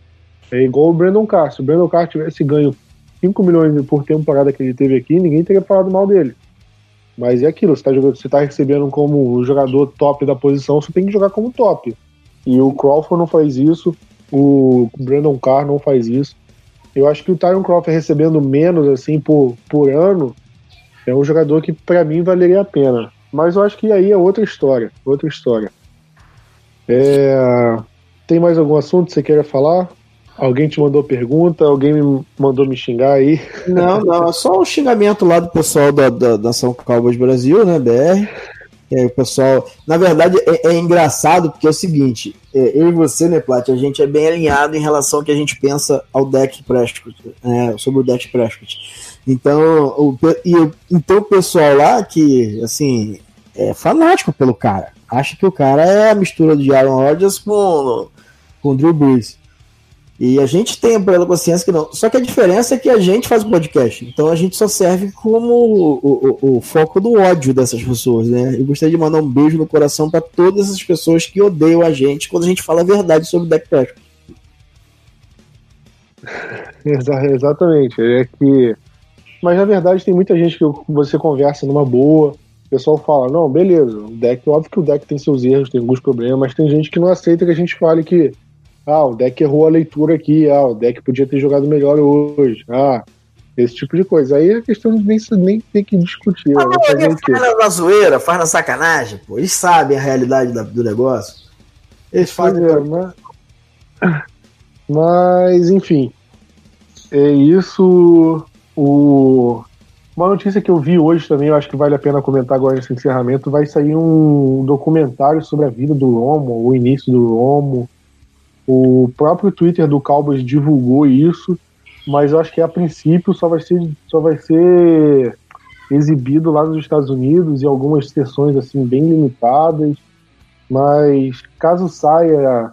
Speaker 3: É igual o Brandon Carr. Se o Brandon Carr tivesse ganho 5 milhões por temporada que ele teve aqui, ninguém teria falado mal dele. Mas é aquilo, você tá, jogando, você tá recebendo como jogador top da posição, você tem que jogar como top. E o Crawford não faz isso, o Brandon Carr não faz isso. Eu acho que o Tyron Crawford recebendo menos assim por, por ano é um jogador que para mim valeria a pena. Mas eu acho que aí é outra história, outra história. É... Tem mais algum assunto que você queira falar? Alguém te mandou pergunta? Alguém me mandou me xingar aí?
Speaker 4: Não, não, é só o xingamento lá do pessoal da, da, da São Cowboys Brasil, né, BR. É, o pessoal, na verdade, é, é engraçado porque é o seguinte: é, eu e você, né, Plat, a gente é bem alinhado em relação ao que a gente pensa ao deck Prescott, né, sobre o deck Prescott. Então o, e, então o pessoal lá que, assim, é fanático pelo cara, acha que o cara é a mistura de Aaron Rodgers com, com Drew Brees. E a gente tem a plena consciência que não. Só que a diferença é que a gente faz o podcast. Então a gente só serve como o, o, o foco do ódio dessas pessoas, né? Eu gostaria de mandar um beijo no coração para todas essas pessoas que odeiam a gente quando a gente fala a verdade sobre o deck.
Speaker 3: Exatamente. É que. Mas na verdade tem muita gente que você conversa numa boa. O pessoal fala, não, beleza, o deck, óbvio que o deck tem seus erros, tem alguns problemas, mas tem gente que não aceita que a gente fale que ah, o deck errou a leitura aqui, ah, o deck podia ter jogado melhor hoje. Ah, esse tipo de coisa. Aí a questão nem, nem tem que discutir.
Speaker 4: Fazer quê? faz na zoeira, faz na sacanagem, pô. Eles sabem a realidade da, do negócio. Eles fazem.
Speaker 3: É, mas... mas, enfim. É isso. O... Uma notícia que eu vi hoje também, eu acho que vale a pena comentar agora nesse encerramento, vai sair um documentário sobre a vida do Romo, o início do Romo. O próprio Twitter do Cowboys divulgou isso, mas eu acho que a princípio só vai ser, só vai ser exibido lá nos Estados Unidos e algumas sessões assim bem limitadas. Mas caso saia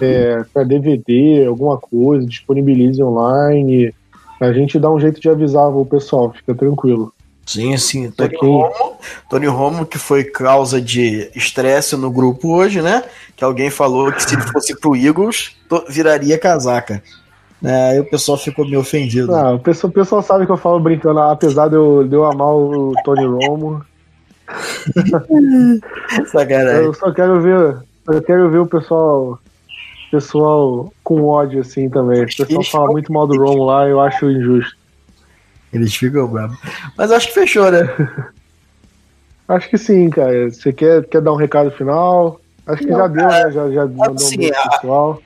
Speaker 3: é, para DVD, alguma coisa, disponibilize online, a gente dá um jeito de avisar o pessoal, fica tranquilo.
Speaker 4: Sim, sim. Tony. Romo, Tony Romo, que foi causa de estresse no grupo hoje, né? Que alguém falou que se ele fosse pro Eagles, viraria casaca. É, aí o pessoal ficou meio ofendido.
Speaker 3: Ah, o, pessoal, o pessoal sabe que eu falo brincando, apesar de eu, de eu amar o Tony Romo.
Speaker 4: Sacanagem.
Speaker 3: Eu só quero ver. Eu quero ver o pessoal. Pessoal com ódio assim também. O pessoal fala muito mal do Romo lá, eu acho injusto.
Speaker 4: Eles ficam bravos. Mas acho que fechou, né?
Speaker 3: Acho que sim, cara. Você quer, quer dar um recado final? Acho que
Speaker 4: Não,
Speaker 3: já deu, né? Já, já mandou um
Speaker 4: assim,
Speaker 3: beijo
Speaker 4: a-
Speaker 3: pessoal.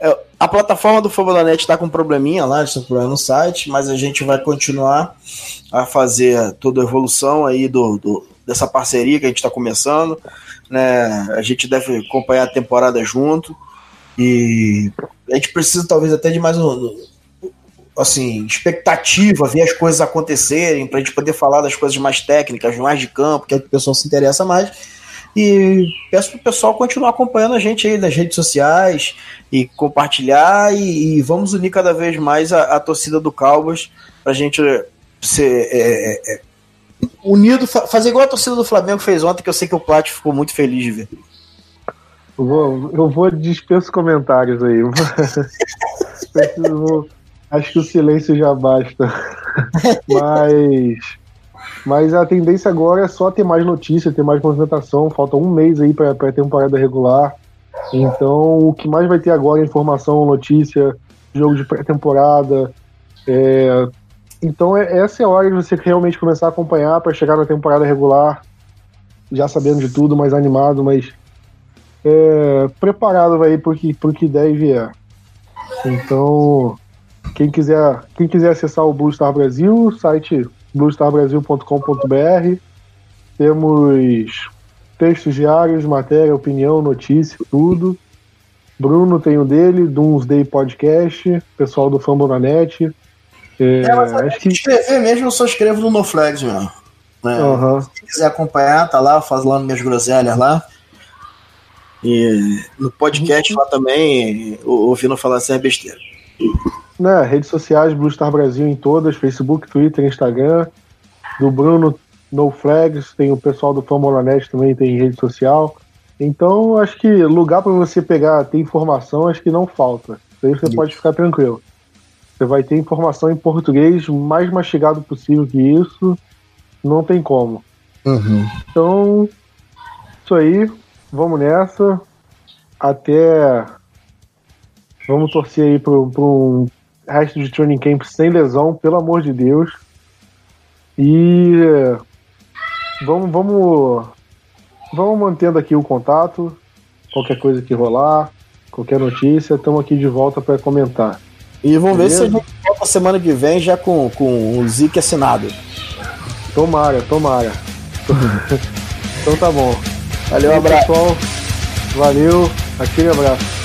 Speaker 4: É, A plataforma do Fabulanet está com um probleminha lá, está com problema no site, mas a gente vai continuar a fazer toda a evolução aí do, do- dessa parceria que a gente está começando. Né? A gente deve acompanhar a temporada junto e a gente precisa talvez até de mais um assim, expectativa, ver as coisas acontecerem, para a gente poder falar das coisas mais técnicas, mais de campo, que é que o pessoal se interessa mais. E peço pro pessoal continuar acompanhando a gente aí nas redes sociais e compartilhar e, e vamos unir cada vez mais a, a torcida do Cowboys pra gente ser é, é, é, unido, fa- fazer igual a torcida do Flamengo fez ontem, que eu sei que o Plat ficou muito feliz de ver.
Speaker 3: Eu vou, eu vou dispenso comentários aí. Preciso- vou- acho que o silêncio já basta. Mas, mas a tendência agora é só ter mais notícia, ter mais movimentação. Falta um mês aí para a temporada regular. Então, o que mais vai ter agora é informação, notícia, jogo de pré-temporada. É, então, é- essa é a hora de você realmente começar a acompanhar para chegar na temporada regular, já sabendo de tudo, mais animado, mas é, preparado aí que, pro que der e vier. Então, quem quiser, quem quiser acessar o Blue Star Brasil, site bluestarbrasil.com.br, temos textos diários, matéria, opinião, notícia, tudo. Bruno tem o dele, Doomsday Podcast, pessoal do Fambonanet. É,
Speaker 4: É, mas
Speaker 3: acho que.
Speaker 4: escrever mesmo, eu só escrevo no NoFlags mesmo. Né?
Speaker 3: Aham.
Speaker 4: Se quiser acompanhar, tá lá, faz lá minhas groselhas lá. E no podcast lá também, ou- ouvindo falar sem besteira.
Speaker 3: Né, redes sociais, Blue Star Brasil em todas, Facebook, Twitter, Instagram. Do Bruno, No Flags, tem o pessoal do Famolanet também tem rede social. Então, acho que lugar para você pegar, ter informação, acho que não falta. Isso aí você pode ficar tranquilo. Você vai ter informação em português mais mastigado possível que isso. Não tem como. Então, isso aí. Vamos nessa. Até. Vamos torcer aí para um resto de training camp sem lesão, pelo amor de Deus. E. Vamos, vamos. Vamos mantendo aqui o contato. Qualquer coisa que rolar, qualquer notícia, estamos aqui de volta para comentar.
Speaker 4: E vamos ver se a
Speaker 3: Beleza.
Speaker 4: gente volta semana que vem já com, com o Zik assinado.
Speaker 3: Tomara, tomara. então tá bom.
Speaker 4: Valeu,
Speaker 3: aí,
Speaker 4: abraço.
Speaker 3: pessoal. Valeu. Aquele abraço.